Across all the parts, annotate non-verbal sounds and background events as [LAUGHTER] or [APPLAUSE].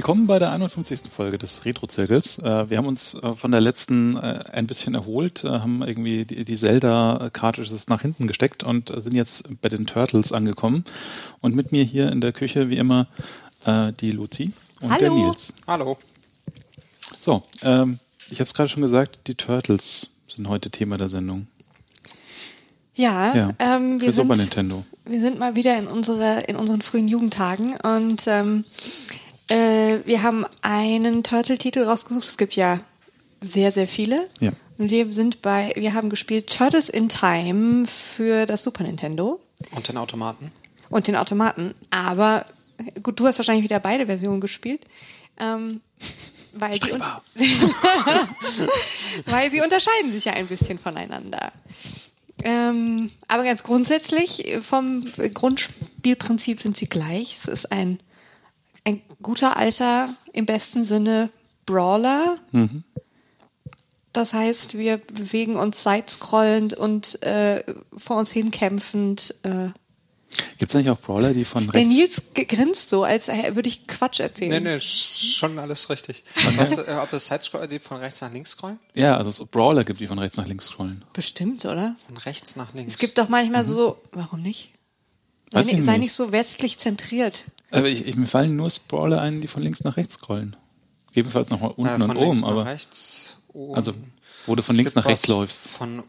Willkommen bei der 51. Folge des Retro-Zirkels. Äh, wir haben uns äh, von der letzten äh, ein bisschen erholt, haben irgendwie die Zelda-Cartridges nach hinten gesteckt und sind jetzt bei den Turtles angekommen. Und mit mir hier in der Küche, wie immer, die Luzi und Hallo. der Nils. Hallo. So, ähm, ich habe es gerade schon gesagt, die Turtles sind heute Thema der Sendung. Ja, Ja, ähm, wir, für sind, Super Nintendo. wir sind mal wieder in, unsere, in unseren frühen Jugendtagen und ähm, äh, wir haben einen Turtle-Titel rausgesucht. Es gibt ja sehr, sehr viele. Ja. Und wir sind bei, wir haben gespielt Turtles in Time für das Super Nintendo Und den Automaten. und den Automaten. Aber gut, du hast wahrscheinlich wieder beide Versionen gespielt. Ähm, weil, die [LAUGHS] weil sie unterscheiden sich ja ein bisschen voneinander. Ähm, aber ganz grundsätzlich, vom Grundspielprinzip sind sie gleich. Es ist ein, ein guter alter, im besten Sinne, Brawler. Das heißt, wir bewegen uns sidescrollend und äh, vor uns hin kämpfend. Äh, Gibt es eigentlich auch Brawler, die von der rechts... Nils g- grinst so, als äh, würde ich Quatsch erzählen. Nee, nee, schon alles richtig. Weißt du, äh, ob es Sidescroller die von rechts nach links scrollen? Ja, also es Brawler gibt, die von rechts nach links scrollen. Bestimmt, oder? Von rechts nach links. Es gibt doch manchmal so, warum nicht? Sei, Weiß ich ni- sei nicht. nicht so westlich zentriert. Aber ich, ich, mir fallen nur Brawler ein, die von links nach rechts scrollen. Gegebenenfalls noch mal äh, unten von und links oben, nach aber rechts, oben. also wo du von Es links nach rechts läufst. Von,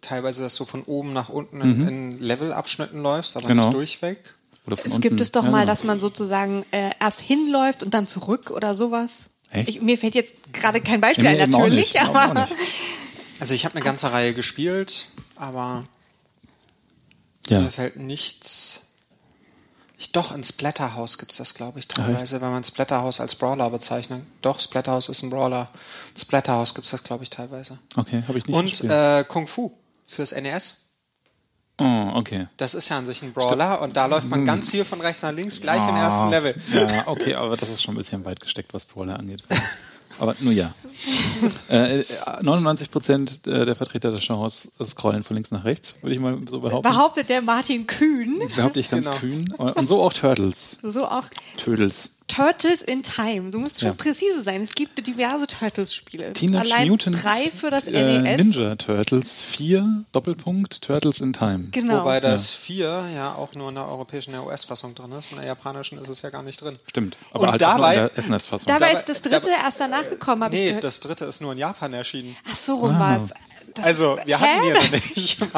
teilweise, dass du von oben nach unten in, in Levelabschnitten läufst, aber Genau. nicht durchweg. Oder von Es unten. gibt es doch ja, mal, genau. dass man sozusagen äh, erst hinläuft und dann zurück oder sowas. Echt? Ich, mir fällt jetzt gerade kein Beispiel Ja, ein, natürlich, nicht, auch aber nicht. [LAUGHS] [LAUGHS] Also ich habe eine ganze Reihe gespielt, aber Ja. mir fällt nichts. Ich, doch, in Splatterhouse gibt es das, glaube ich, teilweise, wenn man Splatterhouse als Brawler bezeichnet. Doch, Splatterhouse ist ein Brawler. Splatterhouse gibt es das, glaube ich, teilweise. Okay, habe ich nicht Und äh, Kung Fu fürs NES. oh, okay. Das ist ja an sich ein Brawler und da läuft man ganz viel von rechts nach links, gleich im ersten Ah, Level. Ja, okay, aber das ist schon ein bisschen weit gesteckt, was Brawler angeht. [LAUGHS] Aber nur ja. [LAUGHS] äh, 99 Prozent der Vertreter der Chance scrollen von links nach rechts, würde ich mal so behaupten. behauptet der Martin Kühn, Behaupte ich ganz Genau. kühn. Und so auch Turtles. so auch Tödels. Turtles in Time. Du musst schon Ja. präzise sein. Es gibt diverse Turtles-Spiele. Teenage Allein Mutant drei für das äh, NES. Ninja Turtles 4, Doppelpunkt, Turtles in Time. Genau. Wobei das 4 ja auch nur in der europäischen US-Fassung drin ist. In der japanischen ist es ja gar nicht drin. Stimmt. Aber Und halt dabei- in der SNES-Fassung. Dabei Dabei- ist das dritte dabei- erst danach gekommen, habe ich Nee, das dritte ist nur in Japan erschienen. Ach so rum Ah. war's. Das Also, wir hatten Hä? die noch nicht. [LAUGHS]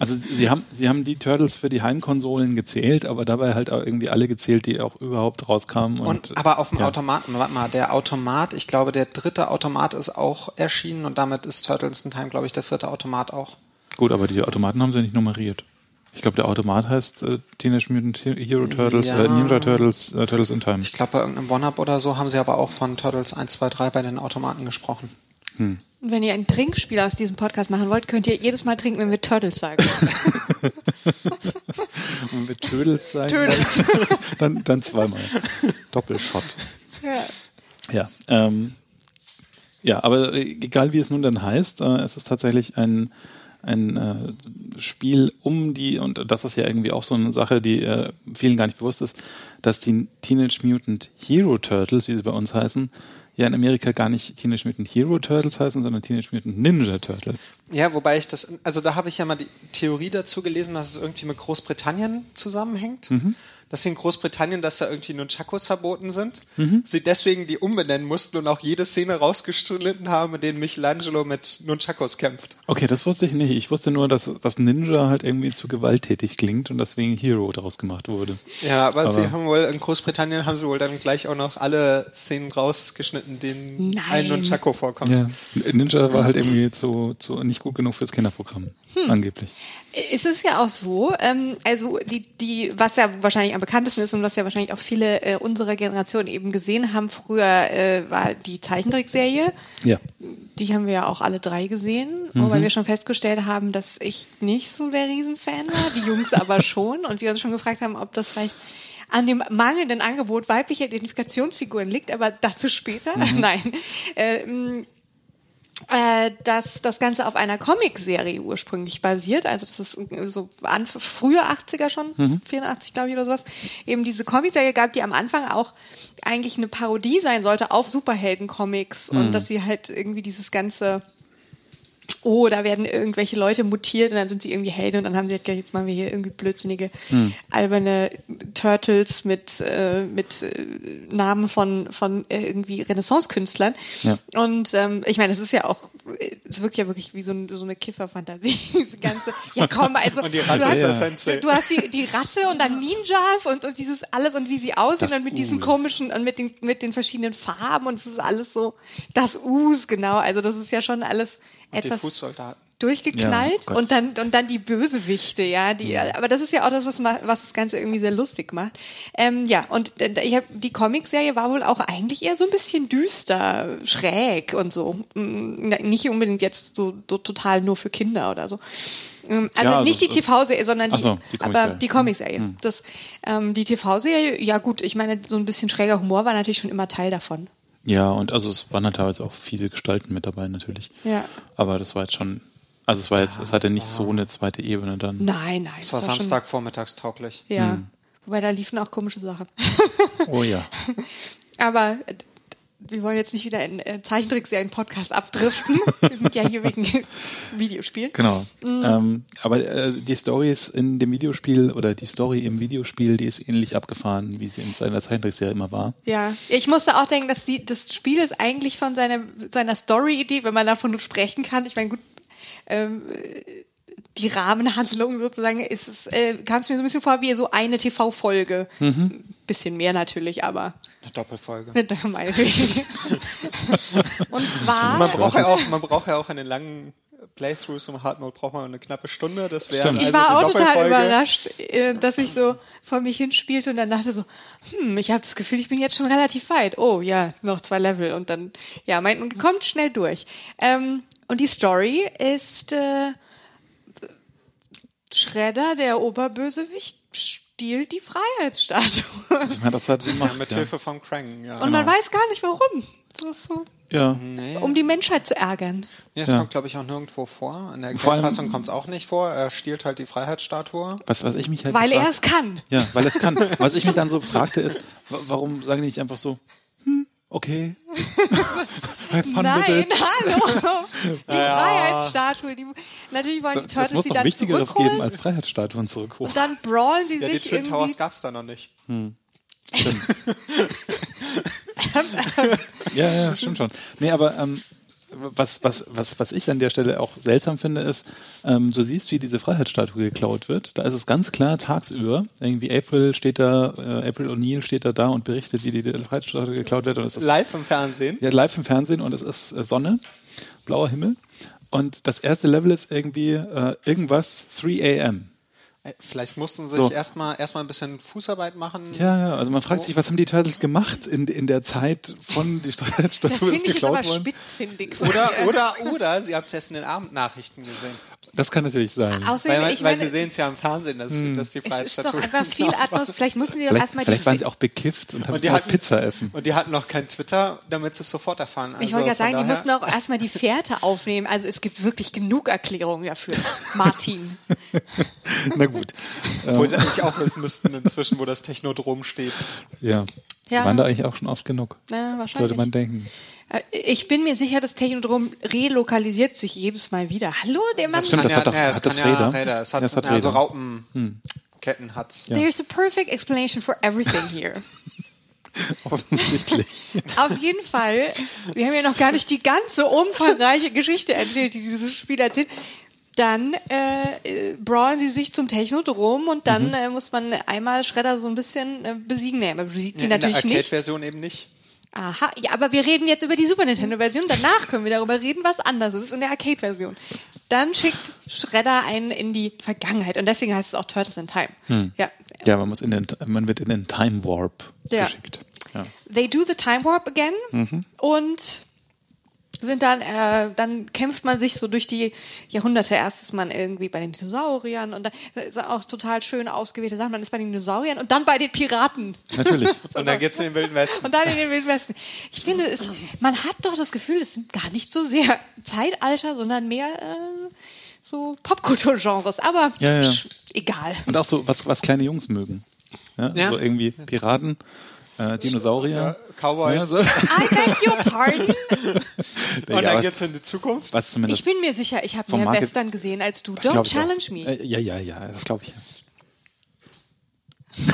Also sie haben, sie haben die Turtles für die Heimkonsolen gezählt, aber dabei halt auch irgendwie alle gezählt, die auch überhaupt rauskamen. Und, Und, aber auf dem ja. Automaten, warte mal, der Automat, ich glaube, der dritte Automat ist auch erschienen und damit ist Turtles in Time, glaube ich, der vierte Automat auch. Gut, aber die Automaten haben sie nicht nummeriert. Ich glaube, der Automat heißt äh, Teenage Mutant Hero Turtles, Ja. äh, Ninja Turtles, äh, Turtles in Time. Ich glaube, bei irgendeinem One-Up oder so haben sie aber auch von Turtles 1, 2, 3 bei den Automaten gesprochen. Und wenn ihr ein Trinkspiel aus diesem Podcast machen wollt, könnt ihr jedes Mal trinken, wenn wir Turtles sagen. Und mit Tödels sagen, Turtles. [LAUGHS] dann, dann zweimal. Doppelshot. ja. Ja, ähm, ja, aber egal wie es nun dann heißt, äh, es ist tatsächlich ein, ein äh, Spiel um die, und das ist ja irgendwie auch so eine Sache, die äh, vielen gar nicht bewusst ist, dass die Teenage Mutant Hero Turtles, wie sie bei uns heißen, ja in Amerika gar nicht Teenage Mutant Hero Turtles heißen, sondern Teenage Mutant Ninja Turtles. Ja, wobei ich das, also da habe ich ja mal die Theorie dazu gelesen, dass es irgendwie mit Großbritannien zusammenhängt. Dass in Großbritannien, dass da irgendwie Nunchakos verboten sind. Sie deswegen die umbenennen mussten und auch jede Szene rausgeschnitten haben, in denen Michelangelo mit Nunchakos kämpft. Okay, das wusste ich nicht. Ich wusste nur, dass das Ninja halt irgendwie zu gewalttätig klingt und deswegen Hero daraus gemacht wurde. Ja, aber, sie Aber- haben wohl, in Großbritannien haben sie wohl dann gleich auch noch alle Szenen rausgeschnitten, denen Nein. ein Nunchako vorkommt. Ja, Ninja war halt irgendwie zu, zu nicht gut genug fürs Kinderprogramm, angeblich. Es ist ja auch so, ähm, also die, die, was ja wahrscheinlich am bekanntesten ist und was ja wahrscheinlich auch viele äh, unserer Generation eben gesehen haben, früher äh, war die Zeichentrickserie. Ja. Die haben wir ja auch alle drei gesehen, wobei wir schon festgestellt haben, dass ich nicht so der Riesenfan war, die Jungs aber [LAUGHS] schon und wir uns schon gefragt haben, ob das vielleicht an dem mangelnden Angebot weiblicher Identifikationsfiguren liegt, aber dazu später. [LAUGHS] Nein. Ähm, äh, dass das Ganze auf einer Comicserie ursprünglich basiert. Also das ist so an, frühe 80er schon, Mhm. 84 glaube ich oder sowas. Eben diese Comicserie gab, die am Anfang auch eigentlich eine Parodie sein sollte auf Superhelden-Comics Mhm. und dass sie halt irgendwie dieses ganze oh, da werden irgendwelche Leute mutiert und dann sind sie irgendwie Helden und dann haben sie halt gleich, jetzt machen wir hier irgendwie blödsinnige, Hm. alberne Turtles mit, äh, mit äh, Namen von, von äh, irgendwie Renaissance-Künstlern. Ja. Und ähm, ich meine, es ist ja auch, es wirkt ja wirklich wie so, ein, so eine Kifferfantasie, [LAUGHS] diese ganze, ja komm, also Und die Ratte du hast, Sensei. du hast die, die Ratte und dann Ninjas und, und dieses alles und wie sie aussehen Das und mit diesen Us. komischen und mit den, mit den verschiedenen Farben und es ist alles so, das Us, genau, also das ist ja schon alles Und etwas Fußsoldaten. durchgeknallt Ja, oh und dann und dann die Bösewichte, ja, die aber das ist ja auch das was was das ganze irgendwie sehr lustig macht. Ähm, ja, und äh, ich hab, die Comicserie war wohl auch eigentlich eher so ein bisschen düster, schräg und so. Mm, Nicht unbedingt jetzt so, so total nur für Kinder oder so. Ähm, Also Ja, also nicht die es- TV-Serie, sondern die, so, die aber Comicserie. die Comicserie. Das, ähm, die TV-Serie, ja gut, ich meine, so ein bisschen schräger Humor war natürlich schon immer Teil davon. Ja, und also es waren dann teilweise auch fiese Gestalten mit dabei natürlich. Ja. Aber das war jetzt schon, also es war jetzt, es hatte nicht war- so eine zweite Ebene dann. Nein, nein. Es war schon- Samstag vormittags tauglich. Ja. Hm. Wobei da liefen auch komische Sachen. Oh ja. [LAUGHS] Aber wir wollen jetzt nicht wieder in äh, Zeichentrickserien-Podcast abdriften. [LAUGHS] wir sind ja hier wegen Videospielen. Genau. Mhm. Ähm, aber äh, die Stories in dem Videospiel oder die Story im Videospiel, die ist ähnlich abgefahren, wie sie in seiner Zeichentrickserie immer war. Ja, ich musste auch denken, dass die, das Spiel ist eigentlich von seiner, seiner Story-Idee, wenn man davon sprechen kann. Ich meine, gut, ähm, die Rahmenhandlung sozusagen ist es, äh, kam es mir so ein bisschen vor wie so eine TV-Folge. Mhm. Bisschen mehr natürlich, aber Eine Doppelfolge. meinetwegen. [LAUGHS] Und zwar. Man braucht ja auch, man braucht ja auch in den langen Playthroughs im Hard Mode braucht man eine knappe Stunde. Das wäre also Ich war die auch total überrascht, äh, dass ich so vor mich hinspielte und dann dachte so, hm, ich habe das Gefühl, ich bin jetzt schon relativ weit. Oh ja, noch zwei Level und dann, ja, man kommt schnell durch. Ähm, und die Story ist äh, Schredder, der Oberbösewicht, stiehlt die Freiheitsstatue. Ich meine, das hat sie Ja, gemacht. mit Ja. Hilfe von Krang, ja. Und man weiß gar nicht warum. Das ist so, ja. um die Menschheit zu ärgern. Nee, das Ja. kommt, glaube ich, auch nirgendwo vor. In der Fassung kommt es auch nicht vor. Er stiehlt halt die Freiheitsstatue. Was, was ich mich halt Weil er gefragt- es kann. Ja, weil es kann. [LAUGHS] Was ich mich dann so fragte ist, wa- warum sagen die nicht einfach so, hm, okay. [LAUGHS] Have fun Nein, it. [LAUGHS] hallo. Die Freiheitsstatue. Die, natürlich wollen die Turtles das muss die doch dann Wichtigeres zurückholen. geben, als Freiheitsstatuen zurückholen. Und dann brawlen sie Ja, die sich Twin irgendwie. Towers gab es da noch nicht. [LAUGHS] Stimmt. [LAUGHS] ja, ja, stimmt schon. Nee, aber ähm, was, was, was, was ich an der Stelle auch seltsam finde, ist, ähm, du siehst, wie diese Freiheitsstatue geklaut wird. Da ist es ganz klar tagsüber. Irgendwie April steht da, äh, April O'Neil steht da da und berichtet, wie die Freiheitsstatue geklaut wird. Und es ist Live im Fernsehen. ja, live im Fernsehen und es ist äh, Sonne, blauer Himmel. Und das erste Level ist irgendwie äh, irgendwas 3 a.m. Äh, Vielleicht mussten sie So. sich erstmal erstmal ein bisschen Fußarbeit machen. Ja, ja, also man fragt sich, was haben die Turtles gemacht in, in der Zeit von die Das Freiheitsstatue ist finde ich jetzt aber geklaut worden? spitzfindig. Oder, [LAUGHS] oder, oder sie haben es erst in den Abendnachrichten gesehen. Das kann natürlich sein. Außerdem, Weil, ich weil meine, sie sehen es ja im Fernsehen, dass, dass die es ist doch einfach viel. [LAUGHS] Atmos. Vielleicht mussten sie doch erstmal vielleicht waren die. sie auch bekifft und haben Und die hatten- Pizza essen. Und die hatten noch kein Twitter, damit sie es sofort erfahren. Also Ich wollte ja sagen, die daher- mussten auch erstmal die Fährte [LAUGHS] aufnehmen. Also es gibt wirklich genug Erklärungen dafür. Martin. [LAUGHS] Na gut. Obwohl sie eigentlich auch wissen müssten inzwischen, wo das Technodrom steht. Ja. Ja. Waren da eigentlich auch schon oft genug? Sollte wahrscheinlich. man denken. Äh, Ich bin mir sicher, das Technodrom relokalisiert sich jedes Mal wieder. Hallo, der Mann. stimmt, Kann das ja, hat doch- ja, es hat das ja Räder? Räder. Es hat, Ja, es hat ja, so Räder. Raupenketten hat's. Ja. There's a perfect explanation for everything here. [LAUGHS] Offensichtlich. Auf jeden Fall, wir haben ja noch gar nicht die ganze umfangreiche Geschichte erzählt, die dieses Spiel erzählt. Dann äh, äh, brawlen sie sich zum Technodrom und dann äh, muss man einmal Schredder so ein bisschen äh, besiegen. Nee, aber besiegt die Ja, in der natürlich nicht. Arcade-Version eben nicht. Aha, ja, aber wir reden jetzt über die Super Nintendo-Version. Danach können wir darüber reden, was anders ist in der Arcade-Version. Dann schickt Shredder einen in die Vergangenheit und deswegen heißt es auch Turtles in Time. Ja. Ja, man muss in den, man wird in den Time Warp Ja. geschickt. Ja. They do the Time Warp again Mhm. und sind dann, äh, dann kämpft man sich so durch die Jahrhunderte. Erst ist man irgendwie bei den Dinosauriern und dann ist auch total schön ausgewählte Sachen. Man ist bei den Dinosauriern und dann bei den Piraten. Natürlich. [LAUGHS] Und dann geht's in den Wilden Westen. Und dann in den Wilden Westen. Ich finde, es, man hat doch das Gefühl, es sind gar nicht so sehr Zeitalter, sondern mehr äh, so Popkulturgenres. Aber Ja, ja. egal. Und auch so, was, was kleine Jungs mögen. Ja, Ja. So irgendwie Piraten, äh, Dinosaurier. Ja, Cowboys. Ja, so. I beg your pardon. [LAUGHS] Und Ja, dann geht's in die Zukunft. Was zumindest Ich bin mir sicher, ich habe mehr Market- Western gesehen als du. Don't challenge me. Äh, ja, ja, ja, das glaube ich. [LAUGHS]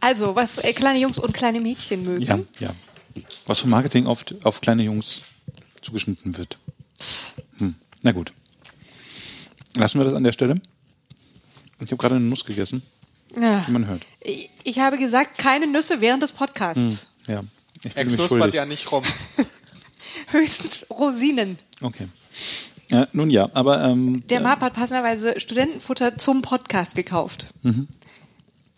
Also, was äh, kleine Jungs und kleine Mädchen mögen. Ja, ja. Was vom Marketing oft auf kleine Jungs zugeschnitten wird. Hm. Na gut. Lassen wir das an der Stelle. Ich habe gerade eine Nuss gegessen, Ja. wie man hört. Ich, ich habe gesagt, keine Nüsse während des Podcasts. Ja. Ich Er knuspert ja nicht rum. [LAUGHS] Höchstens Rosinen. Okay. Ja, nun ja, aber ähm, Der Marp hat passenderweise Studentenfutter zum Podcast gekauft.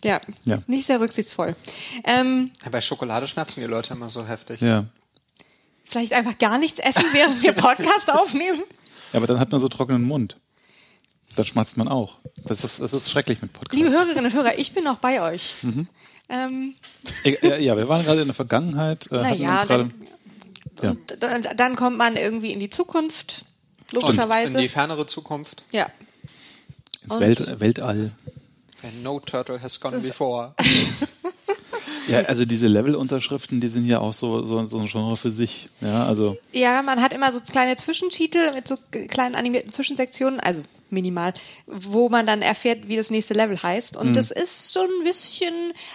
Ja, Ja. nicht sehr rücksichtsvoll. Ähm, Bei Schokolade schmerzen die Leute immer so heftig. ja. vielleicht einfach gar nichts essen, während wir [LAUGHS] Podcast aufnehmen. ja, aber dann hat man so trockenen Mund. Dann schmatzt man auch. Das ist, das ist schrecklich mit Podcasts. Liebe Hörerinnen und Hörer, ich bin noch bei euch. Mhm. Ähm, Äh, äh, ja, wir waren gerade in der Vergangenheit. Äh, naja, dann, und dann, dann kommt man irgendwie in die Zukunft, Und logischerweise. in die fernere Zukunft. ja. ins und- Welt, Weltall. And no turtle has gone before. [LAUGHS] Ja, also diese Level-Unterschriften, die sind ja auch so, so, so ein Genre für sich. Ja, also Ja, man hat immer so kleine Zwischentitel mit so kleinen animierten Zwischensektionen, also minimal, wo man dann erfährt, wie das nächste Level heißt. Und das ist so ein bisschen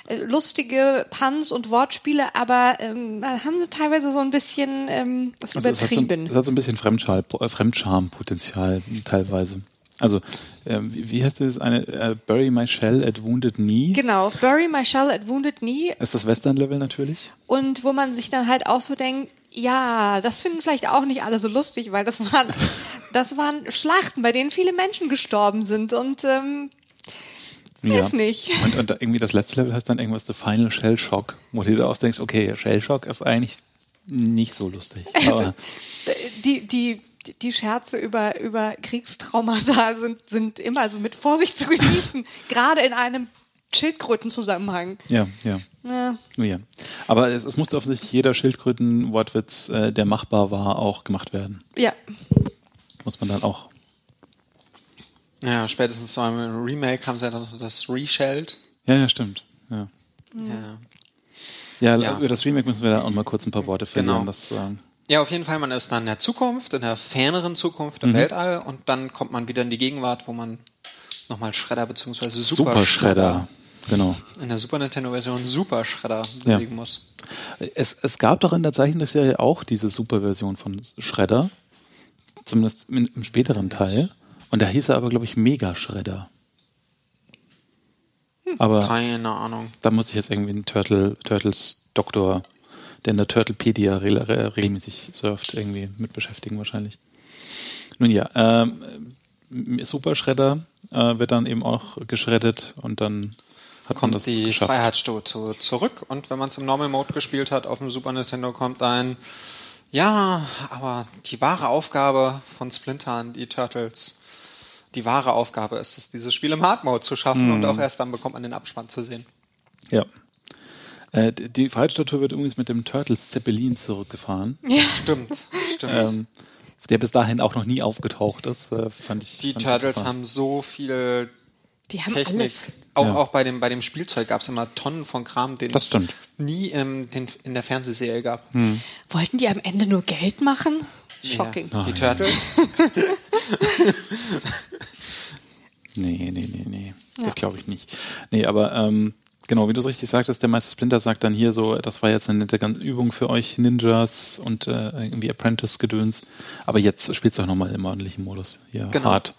äh, lustige Puns und Wortspiele, aber ähm, haben sie teilweise so ein bisschen ähm, das Also es hat, so, übertrieben. es hat so ein bisschen äh, Fremdscham-Potenzial teilweise. Also, ähm, wie, wie heißt das eine? Äh, Bury My Shell at Wounded Knee. Genau, Bury My Shell at Wounded Knee Ist das Western-Level natürlich? und wo man sich dann halt auch so denkt, ja, das finden vielleicht auch nicht alle so lustig, weil das waren, [LAUGHS] das waren Schlachten, bei denen viele Menschen gestorben sind und ähm, Weiß nicht. Und, und irgendwie das letzte Level heißt dann irgendwas The Final Shell Shock, wo du dir auch denkst, okay, Shell Shock ist eigentlich nicht so lustig. [LAUGHS] Aber die, die, die Scherze über, über Kriegstraumata sind, sind immer so mit Vorsicht zu genießen, [LAUGHS] gerade in einem Schildkrötenzusammenhang. ja, ja. Ja. Ja. Aber es, es musste offensichtlich jeder Schildkröten-Wortwitz, äh, der machbar war, auch gemacht werden. ja. Muss man dann auch. Ja, spätestens beim Remake haben sie ja dann das Reshelled. Ja, ja, stimmt. Ja. Ja. Ja, Ja. über das Remake müssen wir da auch mal kurz ein paar Worte verlieren. Genau. Das, ähm, Ja, auf jeden Fall, man ist dann in der Zukunft, in der ferneren Zukunft, im Mhm. Weltall und dann kommt man wieder in die Gegenwart, wo man nochmal Shredder bzw. Super, Super Shredder. Genau. in der Super Nintendo-Version Super Shredder Ja. besiegen muss. Es, es gab doch in der Zeichentrickserie auch diese Super-Version von Shredder. Zumindest im, späteren Teil. Und da hieß er aber, glaube ich, Mega Shredder. Aber Keine Ahnung. da muss ich jetzt irgendwie einen Turtle, Turtles Doktor, der in der Turtlepedia re re regelmäßig surft, irgendwie mit beschäftigen wahrscheinlich. Nun ja, ähm, Super Shredder äh, wird dann eben auch geschreddet und dann hat man Kommt das die geschafft. Freiheitsstufe zurück und wenn man es im Normal Mode gespielt hat auf dem Super Nintendo, kommt ein Ja, aber die wahre Aufgabe von Splinter an die Turtles, die wahre Aufgabe ist es, dieses Spiel im Hard Mode zu schaffen Mhm. und auch erst dann bekommt man den Abspann zu sehen. Ja. Äh, die- Freiheitsstatue wird übrigens mit dem Turtles Zeppelin zurückgefahren, ja. Stimmt, stimmt. ähm, der bis dahin auch noch nie aufgetaucht ist. Äh, fand ich, die fand Turtles haben so viel Die haben Technik. alles. Auch, Ja. auch bei dem, bei dem Spielzeug gab es immer Tonnen von Kram, den es nie in, den, in der Fernsehserie gab. Wollten die am Ende nur Geld machen? Shocking. Ja. Die Nein. Turtles? [LAUGHS] Nee, nee, nee, nee. Das glaube ich nicht. Nee, aber ähm, genau, wie du es richtig sagtest, der Meister Splinter sagt dann hier so, das war jetzt eine nette ganze Übung für euch Ninjas und äh, irgendwie Apprentice-Gedöns. Aber jetzt spielst du auch nochmal im ordentlichen Modus. Hier Genau. hart.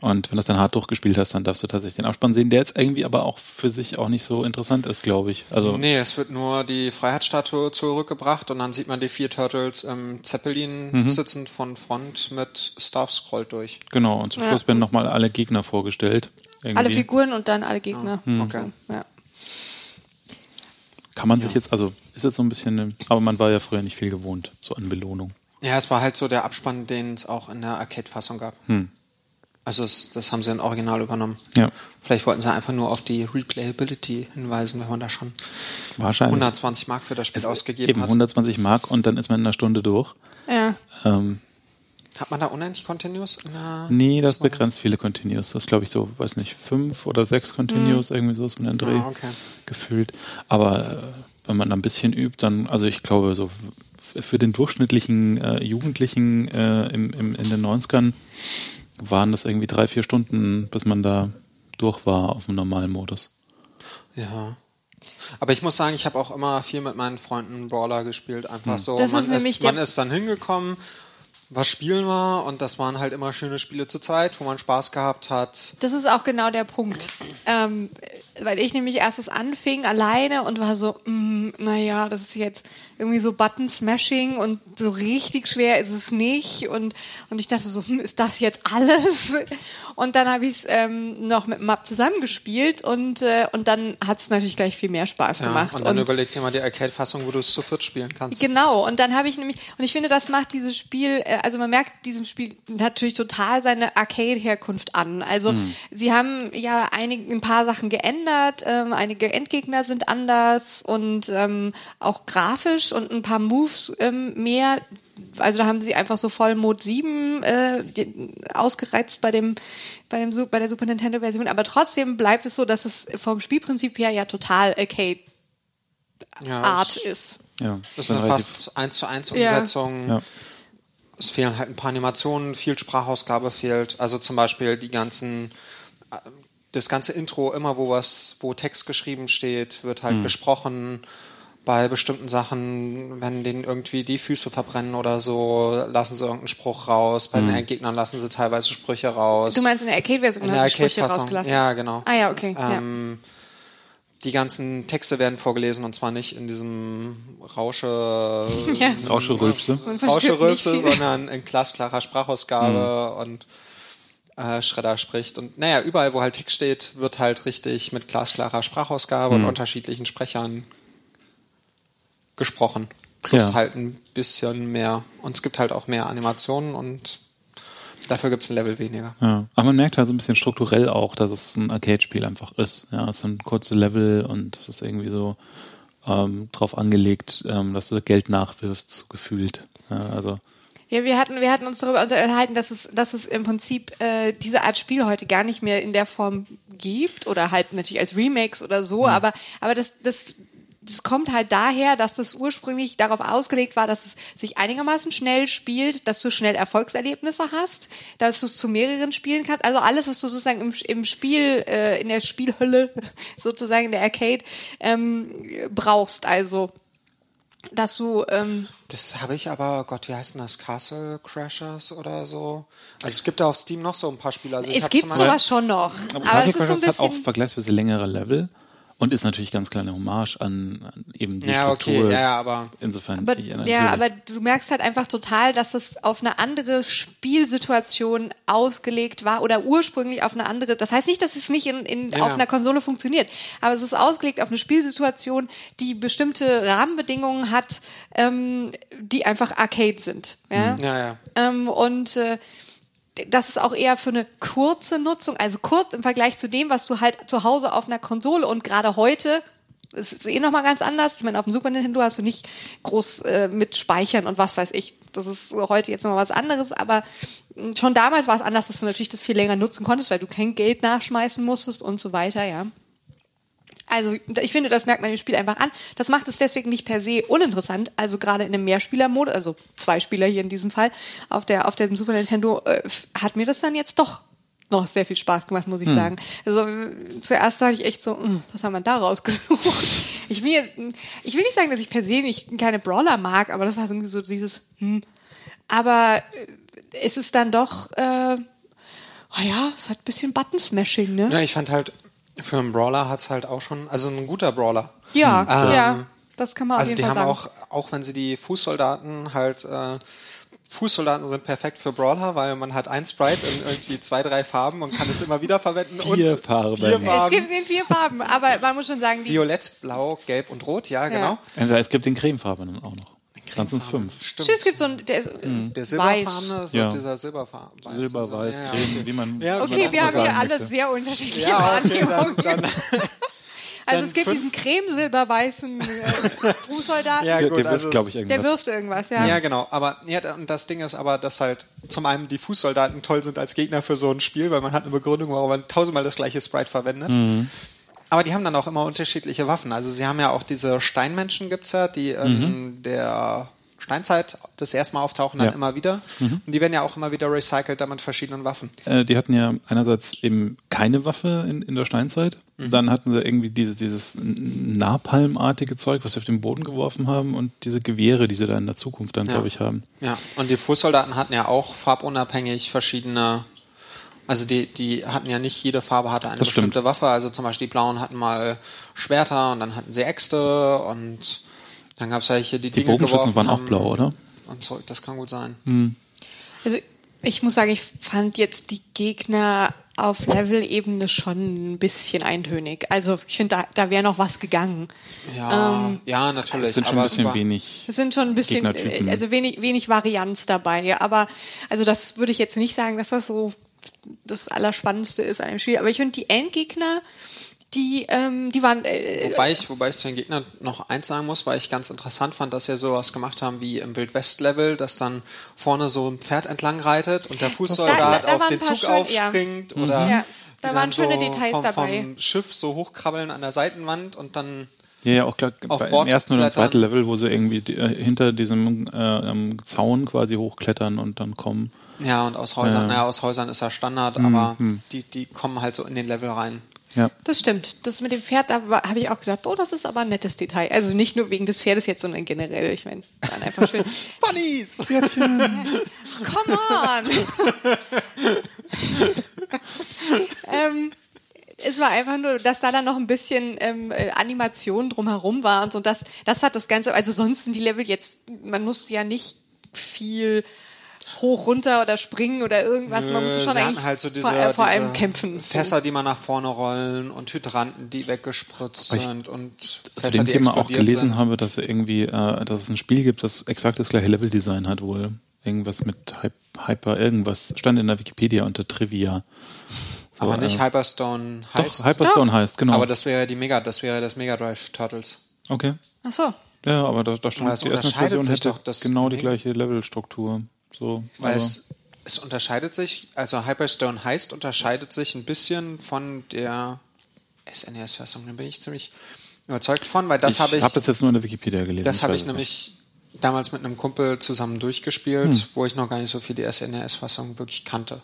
Und wenn du das dann hart durchgespielt hast, dann darfst du tatsächlich den Abspann sehen, der jetzt irgendwie aber auch für sich auch nicht so interessant ist, glaube ich. Also Nee, es wird nur die Freiheitsstatue zurückgebracht und dann sieht man die vier Turtles im Zeppelin Mhm. sitzend von Front mit Staff scrollt durch. genau, und zum Ja. Schluss werden nochmal alle Gegner vorgestellt. Irgendwie. Alle Figuren und dann alle Gegner. Okay. Ja. kann man sich jetzt, also ist jetzt so ein bisschen, aber man war ja früher nicht viel gewohnt, so an Belohnung. Ja, es war halt so der Abspann, den es auch in der Arcade-Fassung gab. Hm. Also es, das haben sie in Original übernommen. Ja, Vielleicht wollten sie einfach nur auf die Replayability hinweisen, wenn man da schon wahrscheinlich. 120 Mark für das Spiel ausgegeben Eben hat. 120 Mark und dann ist man in einer Stunde durch. Ja. Ähm, Hat man da unendlich Continuous? In der nee, das begrenzt viele Continuous. Das glaube ich so, weiß nicht, fünf oder sechs Continuous, irgendwie so ist um den Dreh Ah, okay. gefühlt. Aber äh, wenn man ein bisschen übt, dann, also ich glaube, so für den durchschnittlichen äh, Jugendlichen äh, im, im, in den 90ern waren das irgendwie drei, vier Stunden, bis man da durch war auf dem normalen Modus. Ja. Aber ich muss sagen, ich habe auch immer viel mit meinen Freunden Brawler gespielt. Einfach so. Das ist man, nämlich ist, man ist dann hingekommen, was spielen wir und das waren halt immer schöne Spiele zur Zeit, wo man Spaß gehabt hat. Das ist auch genau der Punkt. Ähm, weil ich nämlich erstes anfing alleine und war so, mm, naja, das ist jetzt irgendwie so Button-Smashing und so richtig schwer ist es nicht. Und, und ich dachte so, hm, ist das jetzt alles? [LAUGHS] Und dann habe ich es ähm, noch mit Map zusammengespielt und, äh, und dann hat es natürlich gleich viel mehr Spaß Ja, gemacht. und dann überleg dir mal die Arcade-Fassung, wo du es zu viert spielen kannst. Genau, und dann habe ich nämlich, und ich finde, das macht dieses Spiel, äh, also man merkt diesem Spiel natürlich total seine Arcade-Herkunft an. Also sie haben ja einige, ein paar Sachen geändert, ähm, einige Endgegner sind anders und ähm, auch grafisch und ein paar Moves ähm, mehr. Also da haben sie einfach so voll Mode 7 äh, ausgereizt bei dem, bei dem bei der Super Nintendo Version, aber trotzdem bleibt es so, dass es vom Spielprinzip her ja total Arcade ja, Art es ist. Ja, ist dann eine fast 1 zu 1 Ja. Umsetzung. Ja. Es fehlen halt ein paar Animationen, viel Sprachausgabe fehlt. Also zum Beispiel die ganzen, äh, das ganze Intro, immer wo was, wo Text geschrieben steht, wird halt besprochen. Bei bestimmten Sachen, wenn denen irgendwie die Füße verbrennen oder so, lassen sie irgendeinen Spruch raus. Bei den Endgegnern lassen sie teilweise Sprüche raus. Du meinst in der Arcade-Version der du Sprüche Arcade-Fassung? rausgelassen? Ja, genau. Ah ja, okay. Ähm, Die ganzen Texte werden vorgelesen und zwar nicht in diesem Rausche, [LAUGHS] Ja. Rauscherülpse. Sondern in glasklarer Sprachausgabe und äh, Schredder spricht. Und naja, überall, wo halt Text steht, wird halt richtig mit glasklarer Sprachausgabe und unterschiedlichen Sprechern gesprochen. Plus Ja. halt ein bisschen mehr. Und es gibt halt auch mehr Animationen und dafür gibt es ein Level weniger. Ja, aber man merkt halt so ein bisschen strukturell auch, dass es ein Arcade-Spiel einfach ist. Ja, es sind kurze Level und es ist irgendwie so ähm, drauf angelegt, ähm, dass du Geld nachwirfst, gefühlt. Ja, also Ja, wir hatten, wir hatten uns darüber unterhalten, dass es, dass es im Prinzip äh, diese Art Spiel heute gar nicht mehr in der Form gibt oder halt natürlich als Remakes oder so, aber, aber das, das, das kommt halt daher, dass das ursprünglich darauf ausgelegt war, dass es sich einigermaßen schnell spielt, dass du schnell Erfolgserlebnisse hast, dass du es zu mehreren spielen kannst. Also alles, was du sozusagen im, im Spiel, äh, in der Spielhölle, [LAUGHS] sozusagen in der Arcade, ähm, brauchst. Also dass du ähm, Das habe ich aber, Gott, wie heißt denn das? Castle Crashers oder so? Also es gibt da auf Steam noch so ein paar Spiele. Also es gibt sowas schon noch. Aber, Aber, Castle Crashers hat auch vergleichsweise längere Level und ist natürlich ganz kleine Hommage an, an eben die Ja, okay, Struktur. ja, ja, aber Insofern, Aber, ja, ja, aber du merkst halt einfach total, dass es auf eine andere Spielsituation ausgelegt war oder ursprünglich auf eine andere. Das heißt nicht, dass es nicht in, in, Ja. auf einer Konsole funktioniert, aber es ist ausgelegt auf eine Spielsituation, die bestimmte Rahmenbedingungen hat, ähm, die einfach Arcade sind. Ja? ja, ja. Ähm, und äh, das ist auch eher für eine kurze Nutzung, also kurz im Vergleich zu dem, was du halt zu Hause auf einer Konsole und gerade heute, es ist eh nochmal ganz anders. Ich meine, auf dem Super Nintendo hast du nicht groß äh, mit Speichern und was weiß ich. Das ist heute jetzt nochmal was anderes, aber mh, schon damals war es anders, dass du natürlich das viel länger nutzen konntest, weil du kein Geld nachschmeißen musstest und so weiter, ja. Also ich finde, das merkt man dem Spiel einfach an. Das macht es deswegen nicht per se uninteressant. Also gerade in einem Mehrspieler-Modus, also zwei Spieler hier in diesem Fall, auf der auf dem Super Nintendo äh, hat mir das dann jetzt doch noch sehr viel Spaß gemacht, muss ich sagen. Also äh, zuerst dachte ich echt so, "Hm, was haben wir da rausgesucht? [LAUGHS] Ich will jetzt, ich will nicht sagen, dass ich per se nicht keine Brawler mag, aber das war irgendwie so dieses, hm. Aber äh, es ist dann doch, äh, oh ja, es hat ein bisschen Button-Smashing, ne? Ja, ich fand halt, für einen Brawler hat's halt auch schon, also ein guter Brawler. Ja, Ähm, ja, das kann man Also auf die jeden haben Fall sagen. auch, auch wenn sie die Fußsoldaten halt äh, Fußsoldaten sind perfekt für Brawler, weil man hat ein Sprite in irgendwie zwei, drei Farben und kann es immer wieder verwenden. Vier und Farben. Vier Es Farben. Es gibt in vier Farben, aber man muss schon sagen, die, Violett, Blau, Gelb und Rot, ja, genau. Also es gibt den cremefarbenen auch noch. Dann sind es fünf. Stimmt. Tschüss, es gibt so ein, der, ist, Der weiß. silberfarbene, so Ja. dieser Silberfarben. Silber, weiß, ja, Creme, wie man. Ja, Okay, wir haben hier alle möchte. sehr unterschiedliche Ja, okay, Wahrnehmungen. dann, [LAUGHS] dann, also dann es gibt diesen cremesilberweißen äh, Fußsoldaten, Ja, Der, gut, der also wirft, glaube ich, es- der irgendwas. wirft irgendwas, ja. Ja, genau. Aber ja, und das Ding ist aber, dass halt zum einen die Fußsoldaten toll sind als Gegner für so ein Spiel, weil man hat eine Begründung, warum man tausendmal das gleiche Sprite verwendet. Mhm. Aber die haben dann auch immer unterschiedliche Waffen. Also sie haben ja auch diese Steinmenschen gibt's ja, die in der Steinzeit das erste Mal auftauchen, dann Ja. immer wieder. Und die werden ja auch immer wieder recycelt, dann mit verschiedenen Waffen. Äh, die hatten ja einerseits eben keine Waffe in, in der Steinzeit. Mhm. Dann hatten sie irgendwie dieses, dieses Napalmartige Zeug, was sie auf den Boden geworfen haben und diese Gewehre, die sie da in der Zukunft dann, Ja. glaube ich, haben. Ja, und die Fußsoldaten hatten ja auch farbunabhängig verschiedene, also die, die hatten ja nicht jede Farbe hatte eine Das stimmt. bestimmte Waffe. Also zum Beispiel die Blauen hatten mal Schwerter und dann hatten sie Äxte und dann gab es ja hier die, Die Dinge Bogenschützen waren auch blau, oder? Und so, das kann gut sein. Also ich muss sagen, ich fand jetzt die Gegner auf Level-Ebene schon ein bisschen eintönig. Also ich finde, da, da wäre noch was gegangen. Ja, Ähm, ja, natürlich. Das sind schon aber ein es bisschen war- wenig. Es sind schon ein bisschen, äh, also wenig, wenig Varianz dabei. Aber also das würde ich jetzt nicht sagen, dass das so das Allerspannendste ist an dem Spiel. Aber ich finde die Endgegner, die, ähm, die waren äh, Wobei ich, wobei ich zu den Gegnern noch eins sagen muss, weil ich ganz interessant fand, dass sie sowas gemacht haben wie im Wildwest-Level, dass dann vorne so ein Pferd entlang reitet und der Fußsoldat Da- da auf den Zug schön- ja. aufspringt oder Ja, da waren schöne so Details vom, dabei. vom Schiff so hochkrabbeln an der Seitenwand und dann Ja, ja, auch klar, Auf bei, im Bord ersten oder zweiten Level, wo sie irgendwie die, äh, hinter diesem äh, ähm, Zaun quasi hochklettern und dann kommen. ja und aus Häusern, Ja. naja, aus Häusern ist ja Standard, Mhm. aber die, die kommen halt so in den Level rein. Ja. Das stimmt. Das mit dem Pferd, da habe ich auch gedacht, oh, das ist aber ein nettes Detail. Also nicht nur wegen des Pferdes jetzt, sondern generell. Ich meine, waren einfach schön. [LAUGHS] Bunnies! [LAUGHS] Come on! [LAUGHS] ähm, es war einfach nur, dass da dann noch ein bisschen ähm, äh, Animation drumherum war und so. Das, das hat das Ganze, also sonst sind die Level jetzt, man muss ja nicht viel hoch, runter oder springen oder irgendwas. Man muss schon eigentlich halt so diese, vor, äh, vor diese allem kämpfen. Fässer, die man nach vorne rollen und Hydranten, die weggespritzt ich sind und Zu Fässer, dem die Thema auch gelesen sind. habe, dass irgendwie, äh, dass es ein Spiel gibt, das exakt das gleiche Leveldesign hat wohl. Irgendwas mit Hy- Hyper, irgendwas stand in der Wikipedia unter Trivia. So, Aber nicht äh, Hyperstone heißt. Doch, Hyperstone heißt, genau. Aber das wäre die Mega, das wäre das Mega Drive Turtles. okay. Ach so. Ja, aber da, da stand, Aber es die Version sich hätte doch das genau die gleiche Levelstruktur. So, Weil es, es unterscheidet sich, also Hyperstone heißt, unterscheidet sich ein bisschen von der SNES-Fassung. Da bin ich ziemlich überzeugt von, weil das ich habe ich, habe das jetzt nur in der Wikipedia gelesen. das habe ich nämlich damals mit einem Kumpel zusammen durchgespielt, Hm. wo ich noch gar nicht so viel die SNES-Fassung wirklich kannte.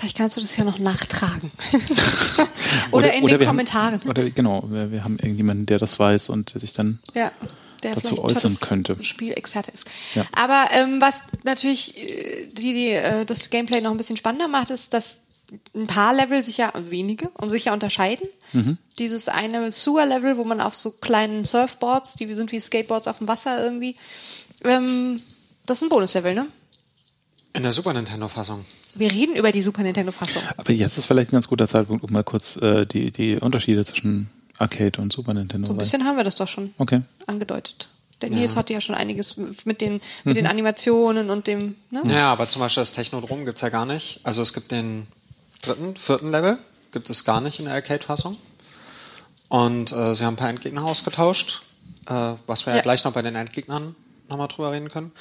Vielleicht kannst du das ja noch nachtragen. [LAUGHS] oder, in den wir Kommentaren. Haben, oder genau, wir, wir haben irgendjemanden, der das weiß und der sich dann ja, der dazu äußern könnte. Spielexperte ist. Ja. Aber ähm, was natürlich äh, die, die, äh, das Gameplay noch ein bisschen spannender macht, ist, dass ein paar Level sich ja, wenige, und sich ja unterscheiden. Mhm. Dieses eine Sewer-Level, wo man auf so kleinen Surfboards, die sind wie Skateboards auf dem Wasser irgendwie, ähm, das ist ein Bonuslevel, ne? In der Super Nintendo-Fassung. Wir reden über die Super Nintendo-Fassung. Aber jetzt ist vielleicht ein ganz guter Zeitpunkt, um mal kurz äh, die, die Unterschiede zwischen Arcade und Super Nintendo. So ein bisschen haben wir das doch schon Okay. angedeutet. Der Nils hatte ja schon einiges mit den, mit den Animationen und dem, ne? Ja, aber zum Beispiel das Technodrom gibt's ja gar nicht. Also es gibt den dritten, vierten Level, gibt es gar nicht in der Arcade-Fassung. Und äh, sie haben ein paar Endgegner ausgetauscht, äh, was wir ja. Ja. gleich noch bei den Endgegnern nochmal drüber reden können.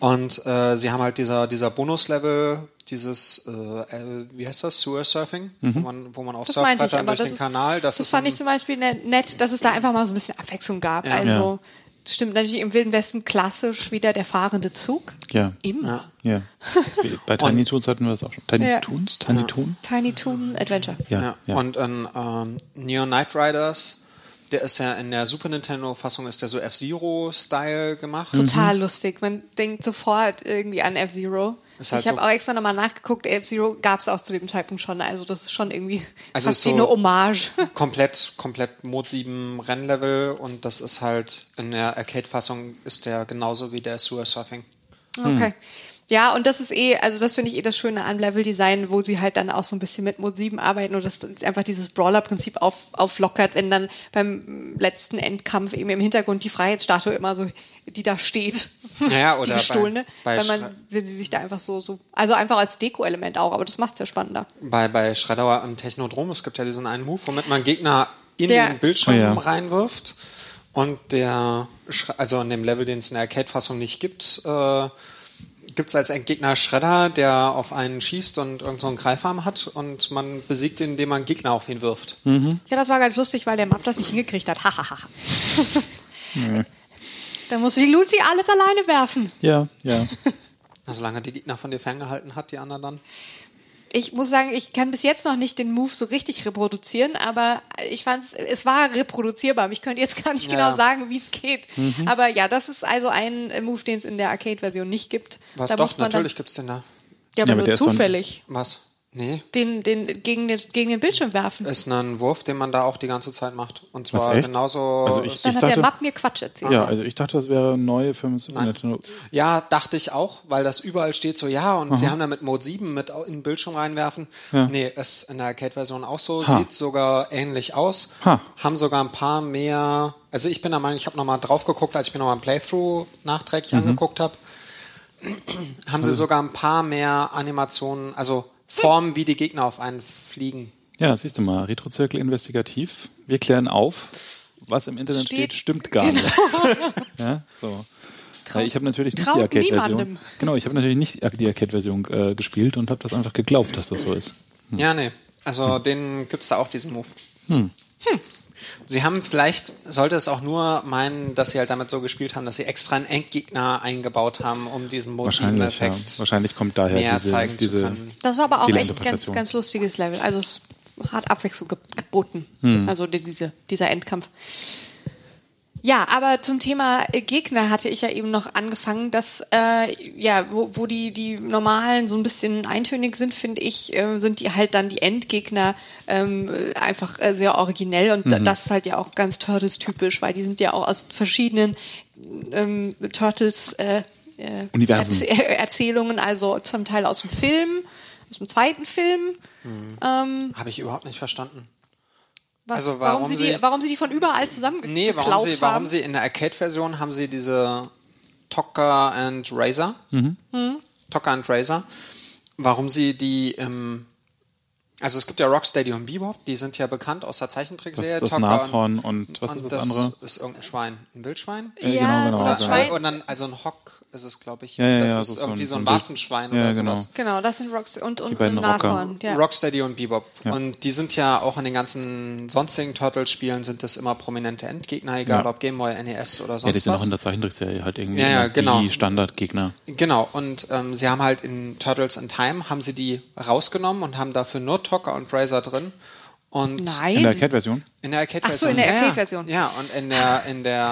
Und äh, sie haben halt dieser, dieser Bonus-Level, dieses, äh, äh, wie heißt das, Sewer Surfing, wo man, wo man auf Surfbrettern aber durch das, den ist, Kanal, das, das ist fand ein- ich zum Beispiel ne- nett, dass es da einfach mal so ein bisschen Abwechslung gab. Ja. Also stimmt natürlich im Wilden Westen klassisch wieder der fahrende Zug. Ja. Immer. Ja. [LAUGHS] Bei Tiny Toons hatten wir das auch schon. Tiny Ja. Toons? Tiny Toon? Tiny Toon Adventure. Ja. Ja. ja. Und in ähm, Neon Knight Riders, der ist ja in der Super Nintendo-Fassung ist der so F-Zero-Style gemacht. Total lustig. Man denkt sofort irgendwie an F-Zero. Halt ich habe so- auch extra nochmal nachgeguckt. F-Zero gab es auch zu dem Zeitpunkt schon. Also das ist schon irgendwie Also fast so- wie eine Hommage. [LAUGHS] komplett, komplett Mod 7 Rennlevel und das ist halt in der Arcade-Fassung ist der genauso wie der Sewer Surfing. Okay. Ja, und das ist eh, also das finde ich eh das Schöne an Level-Design, wo sie halt dann auch so ein bisschen mit Mod 7 arbeiten und das einfach dieses Brawler-Prinzip auf, auflockert, wenn dann beim letzten Endkampf eben im Hintergrund die Freiheitsstatue immer so, die da steht. Naja, die oder gestohlene. bei- bei weil man, wenn sie sich da einfach so, so, also einfach als Deko-Element auch, aber das macht es ja spannender. Bei, bei Schreddauer im Technodrom, es gibt ja diesen einen Move, womit man Gegner in Der- den Bildschirm Oh ja. reinwirft. Und der, also in dem Level, den es in der Arcade-Fassung nicht gibt, äh, gibt es als Endgegner Shredder, der auf einen schießt und irgend so einen Greifarm hat und man besiegt ihn, indem man Gegner auf ihn wirft. Ja, das war ganz lustig, weil der Map das nicht hingekriegt hat. Hahaha. [LAUGHS] Dann musste die Lucy alles alleine werfen. Ja, ja. [LAUGHS] Solange die Gegner von dir ferngehalten hat, die anderen dann. Ich muss sagen, ich kann bis jetzt noch nicht den Move so richtig reproduzieren, aber ich fand es, es war reproduzierbar. Ich könnte jetzt gar nicht Ja. genau sagen, wie es geht. Aber ja, das ist also ein Move, den es in der Arcade-Version nicht gibt. Was Da doch, natürlich gibt's den da. Ja, Ja, aber aber nur ist von- zufällig. Was? Nee. Den, den gegen, den, gegen den Bildschirm werfen. Ist ein Wurf, den man da auch die ganze Zeit macht. Und Was, zwar echt? genauso. Also ich- Dann hat der dachte- Map mir Quatsch erzählt. Ja, also ich dachte, das wäre neu für. Nintendo. Ja, dachte ich auch, weil das überall steht so, ja, und sie haben da mit Mode 7 mit in den Bildschirm reinwerfen. Ja. Nee, ist in der Arcade-Version auch so, Ha. sieht sogar ähnlich aus. Ha. Haben sogar ein paar mehr, also ich bin der Meinung, ich habe nochmal drauf geguckt, als ich mir nochmal ein Playthrough nachträglich Mhm. angeguckt habe, [CLEARS THROAT] haben sie sogar ein paar mehr Animationen, also Formen, wie die Gegner auf einen fliegen. Ja, siehst du mal, Retrozirkel investigativ. Wir klären auf, was im Internet steht, Steht- stimmt gar nicht. [LAUGHS] ja, so. Weil ich habe natürlich nicht die Arcade-Version. Genau, ich habe natürlich nicht die Arcade-Version äh, gespielt und habe das einfach geglaubt, dass das so ist. Ja, nee. Also den gibt's da auch, diesen Move. Sie haben vielleicht, sollte es auch nur meinen, dass sie halt damit so gespielt haben, dass sie extra einen Endgegner eingebaut haben, um diesen Wahrscheinlich, ja. Motiveffekt Wahrscheinlich kommt daher mehr diese, zeigen zu diese können. Das war aber auch echt ein ganz, ganz lustiges Level. Also es hat Abwechslung ge geboten. Hm. Also die- diese, dieser Endkampf. Ja, aber zum Thema äh, Gegner hatte ich ja eben noch angefangen, dass äh, ja, wo, wo die die normalen so ein bisschen eintönig sind, finde ich, äh, sind die halt dann die Endgegner ähm, äh, einfach äh, sehr originell und Mhm. da- das ist halt ja auch ganz Turtles typisch, weil die sind ja auch aus verschiedenen ähm, Turtles äh, äh, Universen. Erz Erzählungen, also zum Teil aus dem Film, aus dem zweiten Film. Ähm, Habe ich überhaupt nicht verstanden. Was, Also warum, warum sie, sie- die, warum sie die von überall zusammengeklaut Nee, warum sie, haben. warum sie in der Arcade-Version haben sie diese Tokka and Razor. Mhm. Tokka and Razor. Warum sie die im also es gibt ja Rocksteady und Bebop, die sind ja bekannt aus der Zeichentrickserie. Das- das Tokka Nashorn und was und ist das andere? ist irgendein Schwein. Ein Wildschwein? ja, Ja, genau, genau, so das genau. Schwein. Und dann, also ein Hock ist es, glaube ich. Ja, ja, das ja, ist so- irgendwie ein- so ein so ein Warzenschwein Ja, oder genau. sowas. Genau, das sind Rocks und, und, Rocker. Nashorn. Ja. Rocksteady und Bebop. Ja. Und die sind ja auch in den ganzen sonstigen Turtles-Spielen sind das immer prominente Endgegner, egal Ja. ob Gameboy, NES oder sonst Ja, die sind was. auch in der Zeichentrickserie halt irgendwie Ja, genau. die Standardgegner. Genau, und ähm, sie haben halt in Turtles in Time, haben sie die rausgenommen und haben dafür nur Tokka und Razor drin. Und Nein. In der Arcade-Version? in der Arcade-Version. Ach so, in der Ja, ja. Arcade-Version. Ja, und in der, in der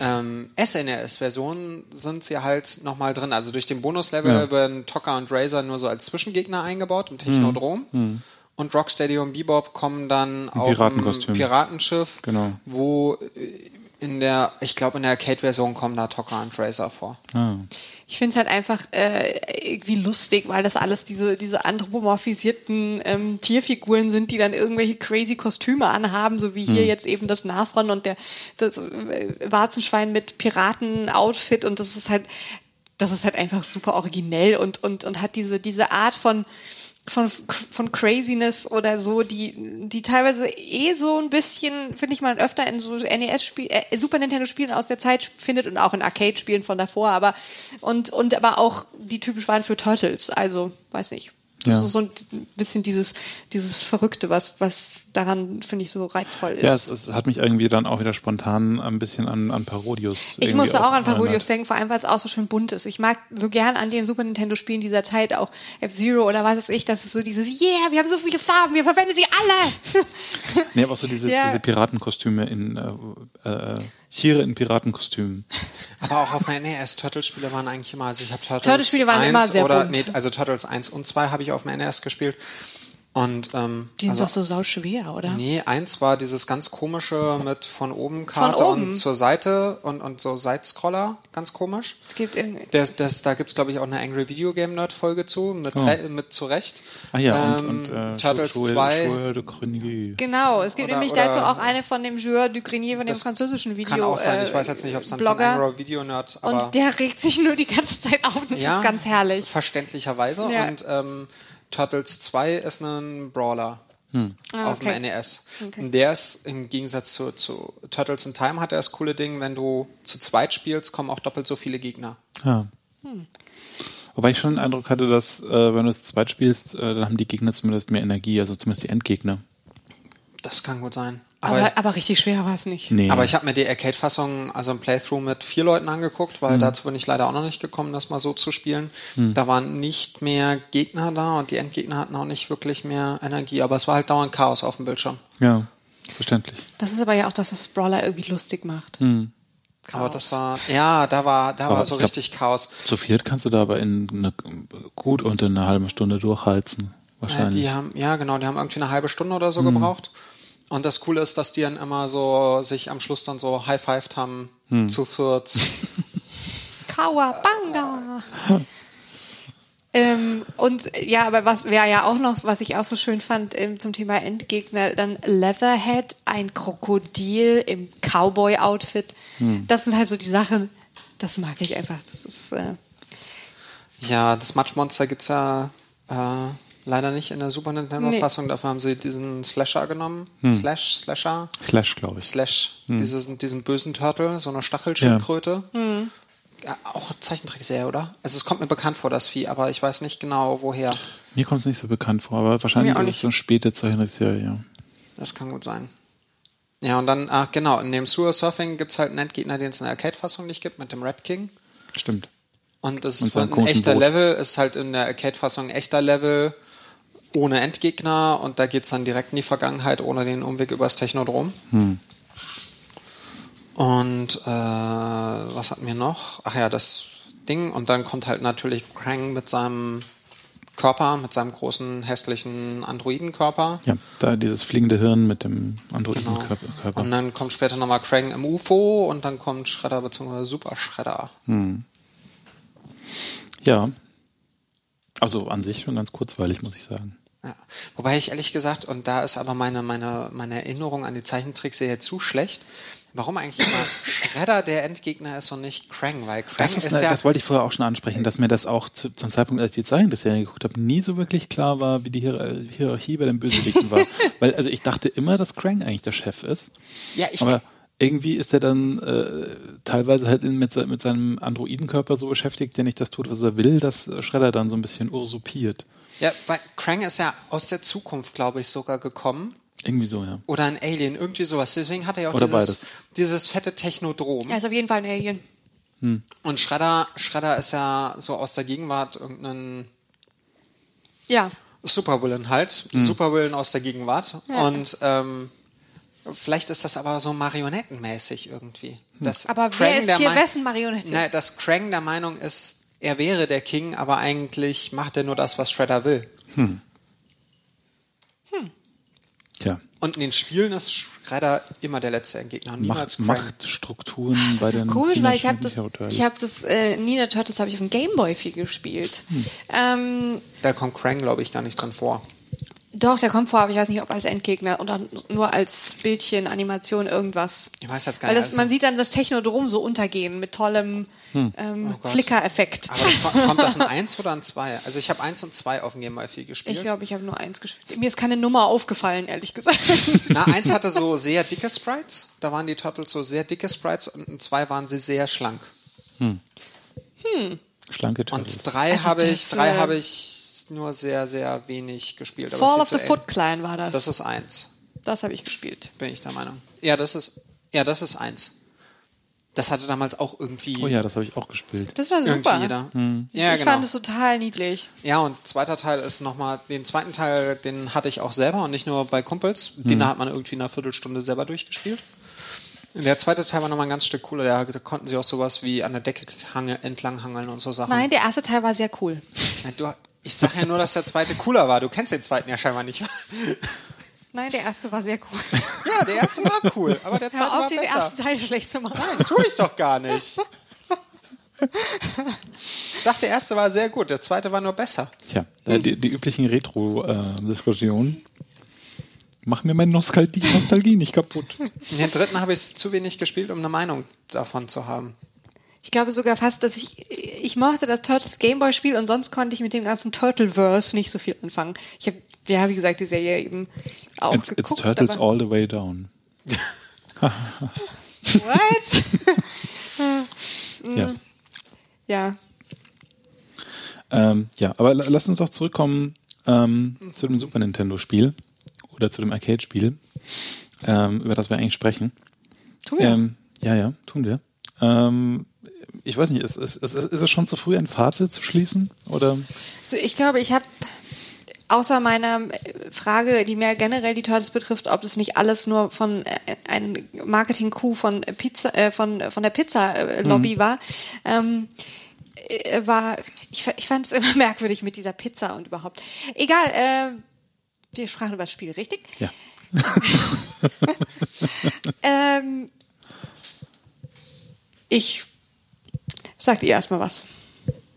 ähm, SNES-Version sind sie halt nochmal drin. Also durch den Bonuslevel Ja. werden Tokka und Razor nur so als Zwischengegner eingebaut im Technodrom. Hm. Und Rocksteady und Bebop kommen dann auf dem. Piratenschiff, Genau. wo äh, in der, ich glaube in der Arcade-Version kommen da Tokka und Razor vor. Ah. Ich finde es halt einfach äh, irgendwie lustig, weil das alles diese, diese anthropomorphisierten ähm, Tierfiguren sind, die dann irgendwelche crazy Kostüme anhaben, so wie hier Hm. jetzt eben das Nashorn und der das äh, Warzenschwein mit Piraten-Outfit und das ist halt, das ist halt einfach super originell und, und, und hat diese, diese Art von von, von Craziness oder so, die, die teilweise eh so ein bisschen, finde ich mal, öfter in so NES-Spielen, äh, Super Nintendo-Spielen aus der Zeit findet und auch in Arcade-Spielen von davor, aber und, und aber auch die typisch waren für Turtles. Also, weiß nicht. Das Ja. ist so ein bisschen dieses, dieses Verrückte, was, was daran, finde ich, so reizvoll ist. Ja, es, es hat mich irgendwie dann auch wieder spontan ein bisschen an, an Parodius. Ich musste auch an Parodius erinnert. denken, vor allem, weil es auch so schön bunt ist. Ich mag so gern an den Super Nintendo-Spielen dieser Zeit auch F-Zero oder was weiß ich, das ist so dieses, yeah, wir haben so viele Farben, wir verwenden sie alle. Nee, aber auch so diese, [LAUGHS] Ja. diese Piratenkostüme in äh, äh, Tiere in Piratenkostümen. [LAUGHS] Aber auch auf meinen NES Turtles-Spiele waren eigentlich immer, also ich habe Turtles, waren 1 immer sehr oder bunt. nee, also Turtles 1 und 2 habe ich auf dem NES gespielt. Und ähm, Die sind also, doch so sauschwer, oder? Nee, eins war dieses ganz komische mit von oben Karte Von oben? und zur Seite und, und so Seitscroller, ganz komisch. Es gibt irgendwie. Das, das, da gibt's glaube ich, auch eine Angry Video Game Nerd Folge zu, mit, Re- mit zurecht. Ah ja, Ähm, und, und äh, Turtles Joueur- 2. Joueur de Grenier. Genau, es gibt Oder- nämlich oder- dazu auch eine von dem Joueur du Grenier, von dem Das französischen Video. Kann auch sein, ich äh, weiß jetzt nicht, ob es dann von Blogger. Angry Video Nerd, aber Und der regt sich nur die ganze Zeit auf. Das ja, ist ganz herrlich. Verständlicherweise. Ja. Und ähm, Turtles 2 ist ein Brawler. Ah, auf okay. dem NES. Okay. Und der ist im Gegensatz zu, zu Turtles in Time hat er das coole Ding, wenn du zu zweit spielst, kommen auch doppelt so viele Gegner. Ja. Wobei ich schon den Eindruck hatte, dass äh, wenn du es zu zweit spielst, äh, dann haben die Gegner zumindest mehr Energie, also zumindest die Endgegner. Das kann gut sein. Aber, Aber, aber richtig schwer war es nicht. Nee. aber ich habe mir die Arcade-Fassung, also ein Playthrough mit vier Leuten angeguckt, Mhm. weil dazu bin ich leider auch noch nicht gekommen, das mal so zu spielen. Da waren nicht mehr Gegner da und die Endgegner hatten auch nicht wirklich mehr Energie, aber es war halt dauernd Chaos auf dem Bildschirm. ja, verständlich. Das ist aber ja auch das, was Brawler irgendwie lustig macht. Aber das war, ja, da war, da Aber war so glaub- richtig Chaos. Zu viert kannst du da aber in eine, gut unter einer halben Stunde durchheizen. Ja, Wahrscheinlich. die haben, ja, genau, die haben irgendwie eine halbe Stunde oder so gebraucht. Und das Coole ist, dass die dann immer so sich am Schluss dann so high-fived haben zu viert. [LAUGHS] Kawabanga! [LAUGHS] ähm, und ja, aber was wäre ja auch noch, was ich auch so schön fand ähm, zum Thema Endgegner, dann Leatherhead, ein Krokodil im Cowboy-Outfit. Das sind halt so die Sachen, das mag ich einfach. Das ist äh, ja, das Matschmonster gibt's ja äh, leider nicht in der Super Nintendo-Fassung. Dafür haben sie diesen Slasher genommen. Slash, Slasher, Slash, glaube ich. Slash, diesen, diesen bösen Turtle, so eine Stachelschildkröte. Ja, auch Zeichentrickserie, oder? Also es kommt mir bekannt vor, das Vieh, aber ich weiß nicht genau, woher. Mir kommt es nicht so bekannt vor, aber wahrscheinlich ist es so eine späte Zeichentrickserie, ja. Das kann gut sein. Ja, und dann, ach genau, in dem Sewer Surfing gibt's halt einen Endgegner, den es in der Arcade-Fassung nicht gibt, mit dem Red King. Stimmt. Und es Und ist seinem ein echter Boot. Level, ist halt in der Arcade-Fassung ein echter Level ohne Endgegner und da geht's dann direkt in die Vergangenheit ohne den Umweg übers Technodrom. Und äh, was hatten wir noch? Ach ja, das Ding. Und dann kommt halt natürlich Krang mit seinem Körper, mit seinem großen hässlichen Androidenkörper. Ja, da dieses fliegende Hirn mit dem Genau. Androidenkörper. Körper. Und dann kommt später nochmal Krang im UFO und dann kommt Shredder bzw. Super Shredder. Ja. Also an sich schon ganz kurzweilig, muss ich sagen. Ja. Wobei ich ehrlich gesagt, und da ist aber meine, meine, meine Erinnerung an die Zeichentrickserie zu schlecht, warum eigentlich immer Shredder der Endgegner ist und nicht Krang, weil Krang Das, ist, ist ja. das wollte ich vorher auch schon ansprechen, dass mir das auch zu, zum Zeitpunkt, als ich die Zeichentrickserie geguckt habe, nie so wirklich klar war, wie die Hier Hierarchie bei den Bösewichten war. [LAUGHS] Weil, also ich dachte immer, dass Krang eigentlich der Chef ist. ja, ich, Aber irgendwie ist er dann äh, teilweise halt in, mit, mit seinem Androidenkörper so beschäftigt, der nicht das tut, was er will, dass äh, Shredder dann so ein bisschen usurpiert. Ja, weil Krang ist ja aus der Zukunft, glaube ich, sogar gekommen. Irgendwie so, ja. Oder ein Alien, irgendwie sowas. Deswegen hat er ja auch Oder dieses, beides. dieses fette Technodrom. er ist auf jeden Fall ein Alien. Und Shredder, Shredder ist ja so aus der Gegenwart irgendein Ja. Supervillain halt. Supervillain aus der Gegenwart. Und ähm, vielleicht ist das aber so marionettenmäßig irgendwie. Dass Aber Krang wer ist hier mein- wessen Marionette? Nein, dass Krang der Meinung ist, er wäre der King, aber eigentlich macht er nur das, was Shredder will. Tja. Und in den Spielen ist Shredder immer der letzte Endgegner und niemals Macht. Machtstrukturen bei Das ist den komisch, weil ich habe das, ich habe das äh, Nina Turtles habe ich auf dem Gameboy viel gespielt. Ähm, Da kommt Krang, glaube ich, gar nicht dran vor. Doch, der kommt vor, aber ich weiß nicht, ob als Endgegner oder nur als Bildchen, Animation, irgendwas. Ich weiß jetzt gar Weil nicht. das, also- man sieht dann das Technodrom so untergehen mit tollem ähm, Oh. Flicker-Effekt. aber kommt das [LAUGHS] ein 1 oder ein 2? Also ich habe 1 und 2 auf dem Game Boy viel gespielt. Ich glaube, ich habe nur eins gespielt. Mir ist keine Nummer aufgefallen, ehrlich gesagt. [LAUGHS] Na, eins hatte so [LAUGHS] sehr dicke Sprites. Da waren die Turtles so sehr dicke Sprites und in zwei waren sie sehr schlank. Schlanke Turtles. Und drei Also habe ich, drei äh, habe ich nur sehr, sehr wenig gespielt. Aber Fall of the Foot Clan war das. Das ist eins, Das habe ich gespielt. bin ich der Meinung. Ja, das ist, ja, das ist eins. Das hatte damals auch irgendwie, oh ja, das habe ich auch gespielt. Das war irgendwie super. jeder. Ja, ich genau. fand es total niedlich. Ja, und zweiter Teil ist nochmal, den zweiten Teil, den hatte ich auch selber und nicht nur bei Kumpels. Den hat man irgendwie in einer Viertelstunde selber durchgespielt. Der zweite Teil war nochmal ein ganz Stück cooler. Da, da konnten sie auch sowas wie an der Decke hange, entlang hangeln und so Sachen. Nein, der erste Teil war sehr cool. Ja, du, Ich sag ja nur, dass der zweite cooler war. Du kennst den zweiten ja scheinbar nicht. Nein, der erste war sehr cool. Ja, der erste war cool, aber der zweite Hör auf, war den besser. ersten Teil schlecht zu machen. Nein, tu ich doch gar nicht. Ich sag, der erste war sehr gut, der zweite war nur besser. Tja, äh, die, die üblichen Retro-Diskussionen machen mir meine Nostalgie, Nostalgie nicht kaputt. In den dritten habe ich zu wenig gespielt, um eine Meinung davon zu haben. Ich glaube sogar fast, dass ich, ich mochte das Turtles Gameboy Spiel und sonst konnte ich mit dem ganzen Turtleverse nicht so viel anfangen. Ich habe, ja, wie gesagt, die Serie eben auch It's, it's geguckt. Turtles aber, all the way down. [LAUGHS] What? [LAUGHS] [LAUGHS] Ja. ja. Ähm, ja, aber la- lass uns doch zurückkommen ähm, zu dem Super Nintendo-Spiel oder zu dem Arcade-Spiel, ähm, über das wir eigentlich sprechen. Tun wir. Ähm, ja, ja, tun wir. Ähm, ich weiß nicht, ist, ist, ist, ist es schon zu früh, ein Fazit zu schließen? Oder? So, ich glaube, ich habe außer meiner äh, Frage, die mehr generell die Turtles betrifft, ob es nicht alles nur von äh, ein Marketing-Coup von Pizza, äh, von von der Pizza-Lobby war, ähm, äh, war ich, ich fand es immer [LAUGHS] merkwürdig mit dieser Pizza und überhaupt. Egal. Äh, wir sprachen über das Spiel, richtig? Ja. [LAUGHS] Ähm, ich sagt ihr erstmal was.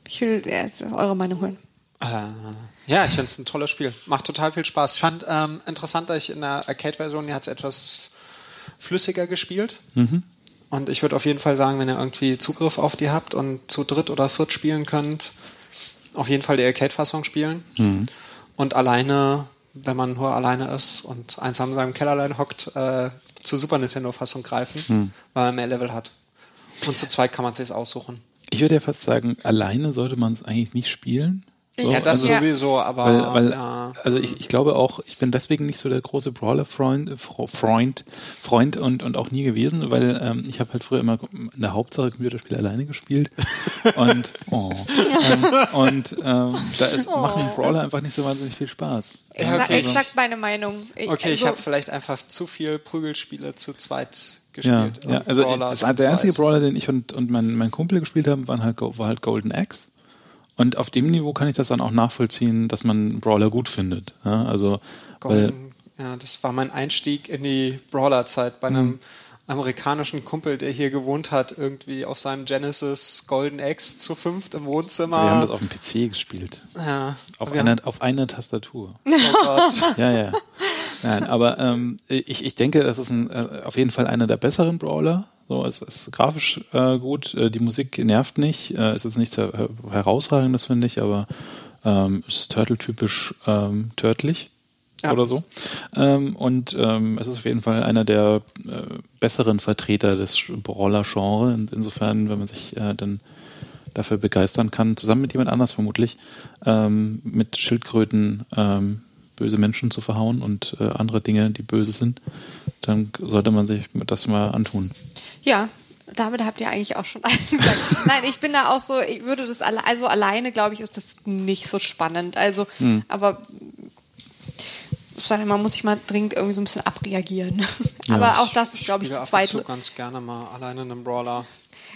Ich will äh, eure Meinung hören. Äh, ja, ich finde es ein tolles Spiel. Macht total viel Spaß. Ich fand ähm, interessant, dass ich in der Arcade-Version, die hat es etwas flüssiger gespielt. Und ich würde auf jeden Fall sagen, wenn ihr irgendwie Zugriff auf die habt und zu dritt oder viert spielen könnt, auf jeden Fall die Arcade-Fassung spielen. Und alleine, wenn man nur alleine ist und einsam in seinem Kellerlein hockt, äh, zur Super Nintendo-Fassung greifen, weil man mehr Level hat. Und zu zweit kann man sich aussuchen. Ich würde ja fast sagen, alleine sollte man es eigentlich nicht spielen. So, Ja, das also, sowieso, aber Weil, weil ja. also ich, ich glaube auch, ich bin deswegen nicht so der große Brawler-Freund Freund, Freund und, und auch nie gewesen, weil ähm, ich habe halt früher immer in der Hauptsache Computerspiele alleine gespielt [LAUGHS] und oh, ähm, und ähm, da ist, machen Brawler einfach nicht so wahnsinnig viel Spaß. Ich, Ja, okay. ich sag meine Meinung. Ich, Okay, ich also, habe vielleicht einfach zu viel Prügelspiele zu zweit gespielt. ja, Und also Brawler das, der einzige. Brawler, den ich und, und mein, mein Kumpel gespielt haben, waren halt, war halt Golden Axe. Und auf dem Niveau kann ich das dann auch nachvollziehen, dass man Brawler gut findet. Ja, also, weil, Golden, ja, das war mein Einstieg in die Brawler-Zeit bei einem Mhm. Amerikanischen Kumpel, der hier gewohnt hat, irgendwie auf seinem Genesis Golden Axe zu fünft im Wohnzimmer. wir haben das auf dem PC gespielt. ja, Auf einer, haben, auf einer Tastatur. oh Gott. [LAUGHS] Ja, ja. Nein, aber ähm, ich, ich denke, das ist ein, äh, auf jeden Fall einer der besseren Brawler. So, es ist grafisch äh, gut, äh, die Musik nervt nicht, äh, es ist nichts her herausragendes, finde ich, aber ähm, es ist Turtle-typisch ähm, törtlich Ja. oder so. Ähm, und ähm, es ist auf jeden Fall einer der äh, besseren Vertreter des Brawler-Genres. In, insofern, wenn man sich äh, dann dafür begeistern kann, zusammen mit jemand anders vermutlich, ähm, mit Schildkröten ähm, böse Menschen zu verhauen und äh, andere Dinge, die böse sind, dann sollte man sich das mal antun. ja, damit habt ihr eigentlich auch schon [LAUGHS] alles gesagt. Nein, ich bin da auch so, ich würde das alle, also alleine, glaube ich, ist das nicht so spannend. Also, Hm. aber denn, man muss sich mal dringend irgendwie so ein bisschen abreagieren. aber auch das ist, glaube ich, zu zweit. zu ganz gerne mal alleine einen Brawler.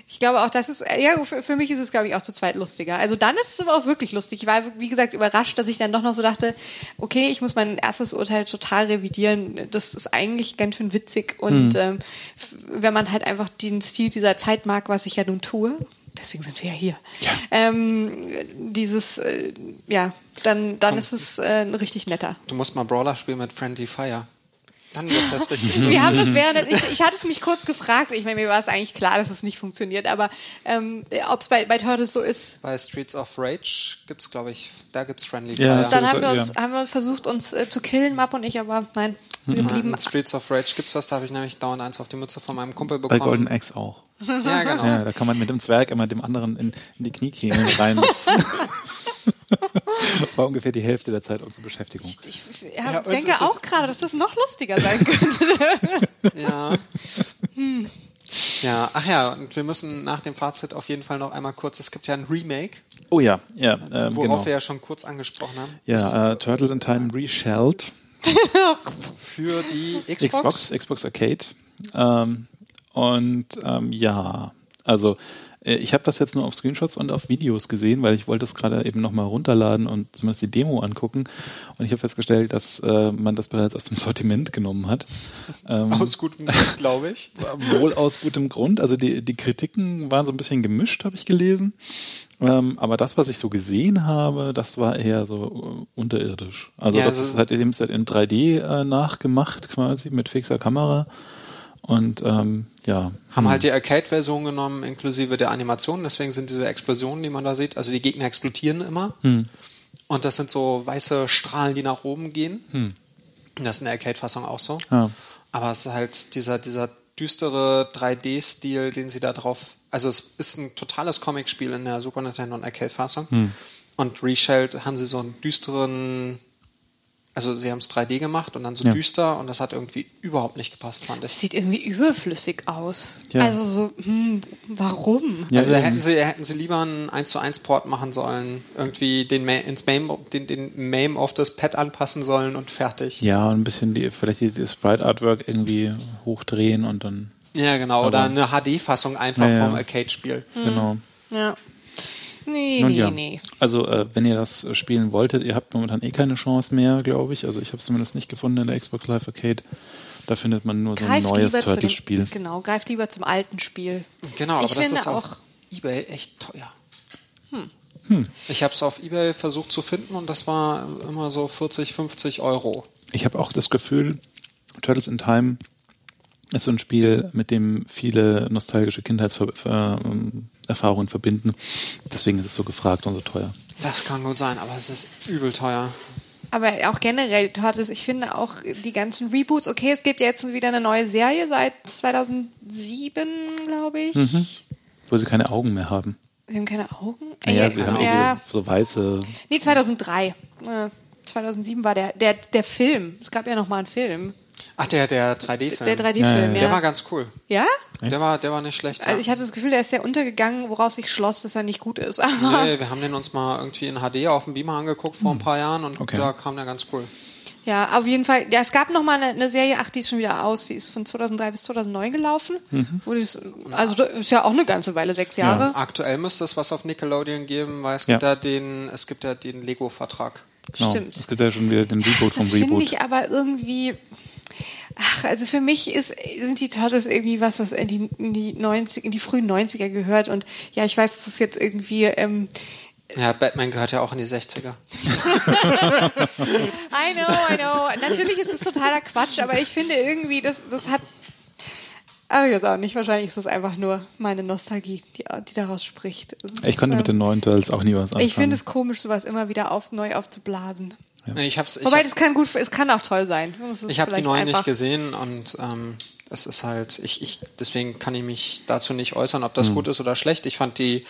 Ich glaube auch, das ist, ja, für, für mich ist es, glaube ich, auch zu zweit lustiger. Also dann ist es aber auch wirklich lustig. Ich war, wie gesagt, überrascht, dass ich dann doch noch so dachte, okay, ich muss mein erstes Urteil total revidieren. Das ist eigentlich ganz schön witzig. Und ähm, f- wenn man halt einfach den Stil dieser Zeit mag, was ich ja nun tue, deswegen sind wir ja hier, ähm, dieses, äh, ja, dann, dann ist es äh, ein richtig netter. Du musst mal Brawler spielen mit Friendly Fire. Dann wird das [LAUGHS] richtig Wir lustig. haben das während, ich, ich hatte es mich kurz gefragt, ich meine, mir war es eigentlich klar, dass es nicht funktioniert, aber ähm, ob es bei, bei Turtles so ist, Bei Streets of Rage gibt's, glaube ich, da gibt's Friendly Ja, Fire. so Dann haben wir uns, ja. haben wir uns versucht, uns äh, zu killen, Map und ich, aber nein, wir Ja, blieben. in Streets of Rage gibt's was, da habe ich nämlich dauernd eins auf die Mütze von meinem Kumpel Bei bekommen. Golden Axe auch. Ja, genau. Ja, da kann man mit dem Zwerg immer dem anderen in, in die Kniekehlen rein. [LAUGHS] Das war ungefähr die Hälfte der Zeit unsere Beschäftigung. Ich, ich Ja, ja, uns denke auch gerade, dass das noch lustiger sein könnte. Ja. Hm. Ja, ach ja, und wir müssen nach dem Fazit auf jeden Fall noch einmal kurz, es gibt ja ein Remake, Oh ja, ja, ähm, worauf genau. wir ja schon kurz angesprochen haben. Ja, äh, Turtles in Time Reshelled. [LAUGHS] für die Xbox, Xbox. Xbox Arcade. Ähm, und ähm, ja, also Äh, ich habe das jetzt nur auf Screenshots und auf Videos gesehen, weil ich wollte es gerade eben nochmal runterladen und zumindest die Demo angucken. Und ich habe festgestellt, dass äh, man das bereits aus dem [LAUGHS] Sortiment genommen hat. Ähm, [LAUGHS] aus gutem Grund, glaube ich. [LAUGHS] Wohl aus gutem Grund. Also die, die Kritiken waren so ein bisschen gemischt, habe ich gelesen. Ähm, aber das, was ich so gesehen habe, das war eher so äh, unterirdisch. Also ja, das also ist halt eben in 3D äh, nachgemacht quasi mit fixer Kamera. Und ähm, ja. Haben hm. halt die Arcade-Version genommen, inklusive der Animation, deswegen sind diese Explosionen, die man da sieht, also die Gegner explodieren immer. Hm. Und das sind so weiße Strahlen, die nach oben gehen. Hm. Das ist in der Arcade-Fassung auch so. Ja. Aber es ist halt dieser, dieser düstere 3D-Stil, den sie da drauf. Also es ist ein totales Comic-Spiel in der Super Nintendo und Arcade-Fassung. Hm. Und Reshelled haben sie so einen düsteren also sie haben es 3D gemacht und dann so ja. düster und das hat irgendwie überhaupt nicht gepasst, fand ich. Das sieht irgendwie überflüssig aus. Ja. Also so, hm, warum? Ja, also da hätten sie, hätten sie lieber einen 1 zu 1 Port machen sollen, irgendwie den, ins MAME, den, den MAME auf das Pad anpassen sollen und fertig. Ja, und ein bisschen die, vielleicht die Sprite Artwork irgendwie hochdrehen und dann. Ja, genau. Oder eine HD-Fassung einfach ja, vom Arcade-Spiel. Genau. Ja. Nee, Nun, nee, ja. nee. Also, äh, wenn ihr das spielen wolltet, ihr habt momentan eh keine Chance mehr, glaube ich. Also, ich habe es zumindest nicht gefunden in der Xbox Live Arcade. Da findet man nur so ein neues Turtles-Spiel. Genau, greift lieber zum alten Spiel. Genau, ich aber das ist auf eBay echt teuer. Hm. Hm. Ich habe es auf eBay versucht zu finden und das war immer so 40, 50 Euro. Ich habe auch das Gefühl, Turtles in Time ist so ein Spiel, mit dem viele nostalgische Kindheitserfahrungen verbinden. Deswegen ist es so gefragt und so teuer. Das kann gut sein, aber es ist übel teuer. Aber auch generell, Tortoise, ich finde auch die ganzen Reboots, okay, es gibt ja jetzt wieder eine neue Serie seit 2007, glaube ich. Mhm. Wo sie keine Augen mehr haben. Sie haben keine Augen? Ja, sie haben ja. so weiße. Nee, 2003. 2007 äh, war der, der, der Film. Es gab ja noch mal einen Film. Ach, der, der 3D-Film. Der 3D-Film, ja, ja. Der war ganz cool. Ja? Der war, der war nicht schlecht. Also ich hatte das Gefühl, der ist sehr untergegangen, woraus ich schloss, dass er nicht gut ist. Aber nee, wir haben den uns mal irgendwie in HD auf dem Beamer angeguckt vor ein paar Jahren und okay. da kam der ganz cool. Ja, auf jeden Fall. Ja, es gab noch mal eine, eine, Serie, ach, die ist schon wieder aus. Die ist von 2003 bis 2009 gelaufen. Mhm. Das, also das ist ja auch eine ganze Weile, sechs Jahre. Ja. Aktuell müsste es was auf Nickelodeon geben, weil es gibt ja, den, es gibt ja den Lego-Vertrag. Genau. Stimmt. Es gibt ja schon wieder den Reboot ach, vom Reboot. Das finde ich aber irgendwie Ach, also für mich ist, sind die Turtles irgendwie was, was in die, in die 90, in die frühen 90er gehört. Und ja, ich weiß, das ist jetzt irgendwie. Ähm, ja, Batman gehört ja auch in die 60er. [LAUGHS] I know, I know. Natürlich ist es totaler Quatsch, aber ich finde irgendwie, das, das hat. Aber ich weiß auch nicht, wahrscheinlich ist das einfach nur meine Nostalgie, die, die daraus spricht. Das ich konnte ist, mit den neuen Turtles auch nie was anfangen. Ich finde es komisch, sowas immer wieder auf, neu aufzublasen. Ja. Ich hab's, ich Wobei, hab, das kann gut, es kann auch toll sein. Ich habe die neuen nicht gesehen und ähm, es ist halt, ich, ich, deswegen kann ich mich dazu nicht äußern, ob das mhm. gut ist oder schlecht. Ich fand die,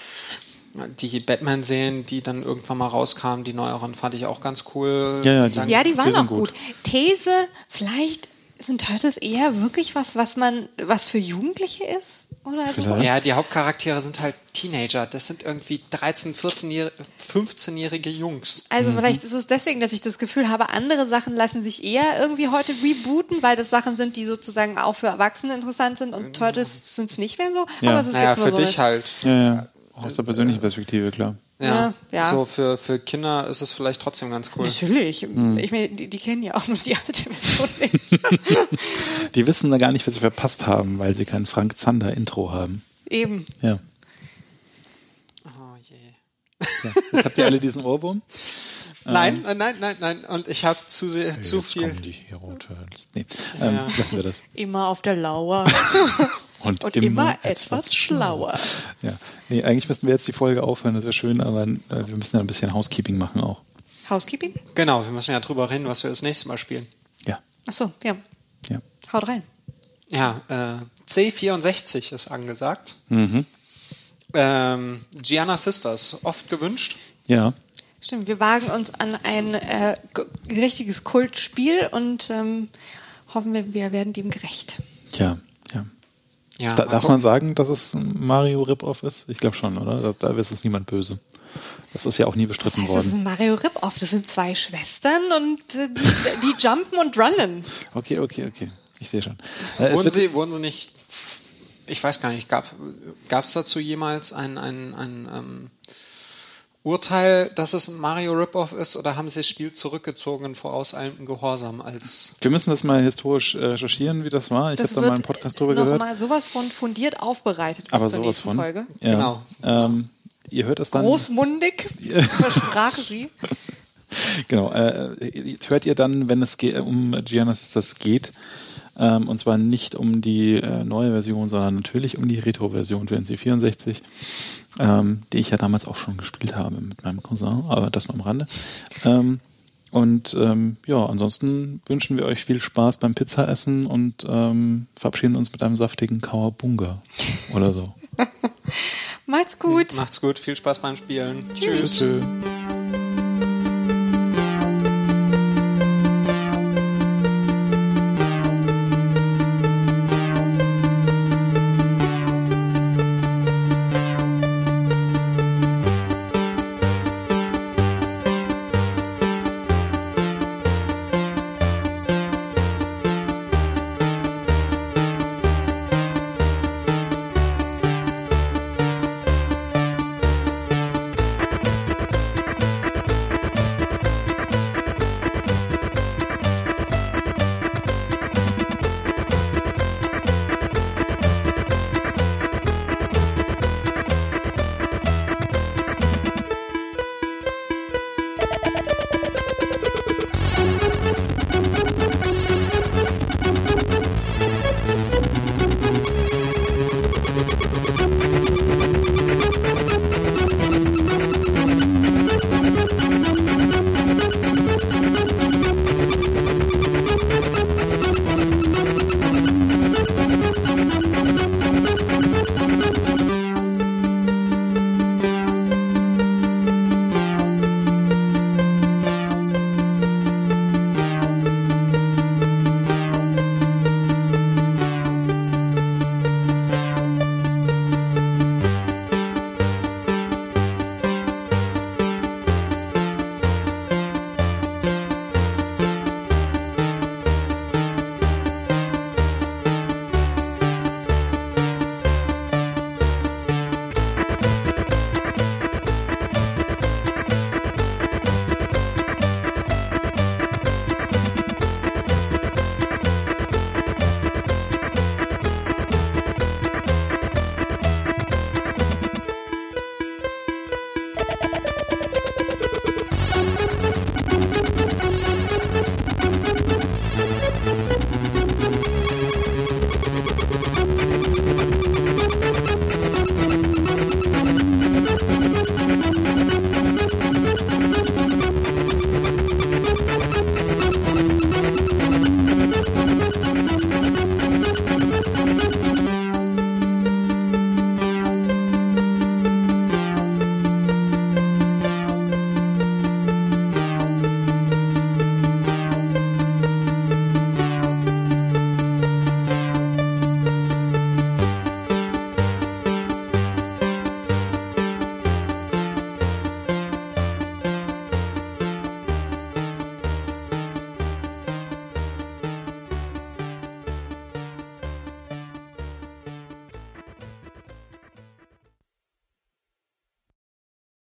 die Batman-Serien, die dann irgendwann mal rauskamen, die neueren, fand ich auch ganz cool. Ja, ja, die, ja, die waren die auch gut. gut. These, vielleicht sind Turtles eher wirklich was, was man, was für Jugendliche ist? Oder so? Ja, die Hauptcharaktere sind halt Teenager. Das sind irgendwie 13, 14, 15-jährige Jungs. Also mhm. vielleicht ist es deswegen, dass ich das Gefühl habe, andere Sachen lassen sich eher irgendwie heute rebooten, weil das Sachen sind, die sozusagen auch für Erwachsene interessant sind und Turtles sind es nicht mehr so. Ja. Aber es ist naja, jetzt nur für so dich halt. Ja, ja. Aus der persönlichen Perspektive, klar. Ja, ja, so für, für Kinder ist es vielleicht trotzdem ganz cool. Natürlich. Hm. Ich meine, die, die, kennen ja auch nur die alte Version nicht. [LAUGHS] die wissen da gar nicht, was sie verpasst haben, weil sie kein Frank Zander Intro haben. Eben. Ja. Oh je. Ja. Jetzt habt ihr alle diesen Ohrwurm? Nein, ähm, nein, nein, nein. Und ich habe zu sehr, zu viel. Kommen die Hero Turtles. Nee, ähm, ja. lassen wir das. Immer auf der Lauer. [LAUGHS] Und, und immer, immer, etwas schlauer. Ja, nee, eigentlich müssten wir jetzt die Folge aufhören, das wäre schön, aber äh, wir müssen ja ein bisschen Housekeeping machen auch. Housekeeping? Genau, wir müssen ja drüber reden, was wir das nächste Mal spielen. Ja. Ach so, ja. ja. Haut rein. Ja, äh, C64 ist angesagt. Mhm. Ähm, Gianna Sisters, oft gewünscht. Ja. Stimmt, wir wagen uns an ein äh, richtiges Kultspiel und ähm, hoffen wir, wir werden dem gerecht. Tja, ja, da, darf man sagen, dass es ein Mario Rip-Off ist? Ich glaube schon, oder? Da, da ist es niemand böse. Das ist ja auch nie bestritten das heißt, worden. Das ist ein Mario Rip-Off. Das sind zwei Schwestern und äh, die, die jumpen und runnen. [LAUGHS] Okay, okay, okay. Ich sehe schon. Äh, wurden, sie, wurden sie nicht ich weiß gar nicht, gab es dazu jemals ein, ein, ein ähm, Urteil, dass es ein Mario Rip-Off ist oder haben sie das Spiel zurückgezogen in vorauseilendem Gehorsam als. Wir müssen das mal historisch äh, recherchieren, wie das war. Ich habe da mal einen Podcast drüber noch gehört. mal sowas von fundiert aufbereitet bis Aber zur sowas nächsten von. Folge. Ja. Genau. Ähm, ihr hört das dann. Großmundig [LAUGHS] versprach sie. Genau. Äh, hört ihr dann, wenn es um Genesis das geht, ähm, und zwar nicht um die äh, neue Version, sondern natürlich um die Retro-Version für NC64, ähm, die ich ja damals auch schon gespielt habe mit meinem Cousin, aber das nur am Rande. Ähm, und ähm, ja, ansonsten wünschen wir euch viel Spaß beim Pizzaessen und ähm, verabschieden uns mit einem saftigen Kawabunga oder so. [LAUGHS] Macht's gut. Macht's gut, viel Spaß beim Spielen. Tschüss. Tschüss.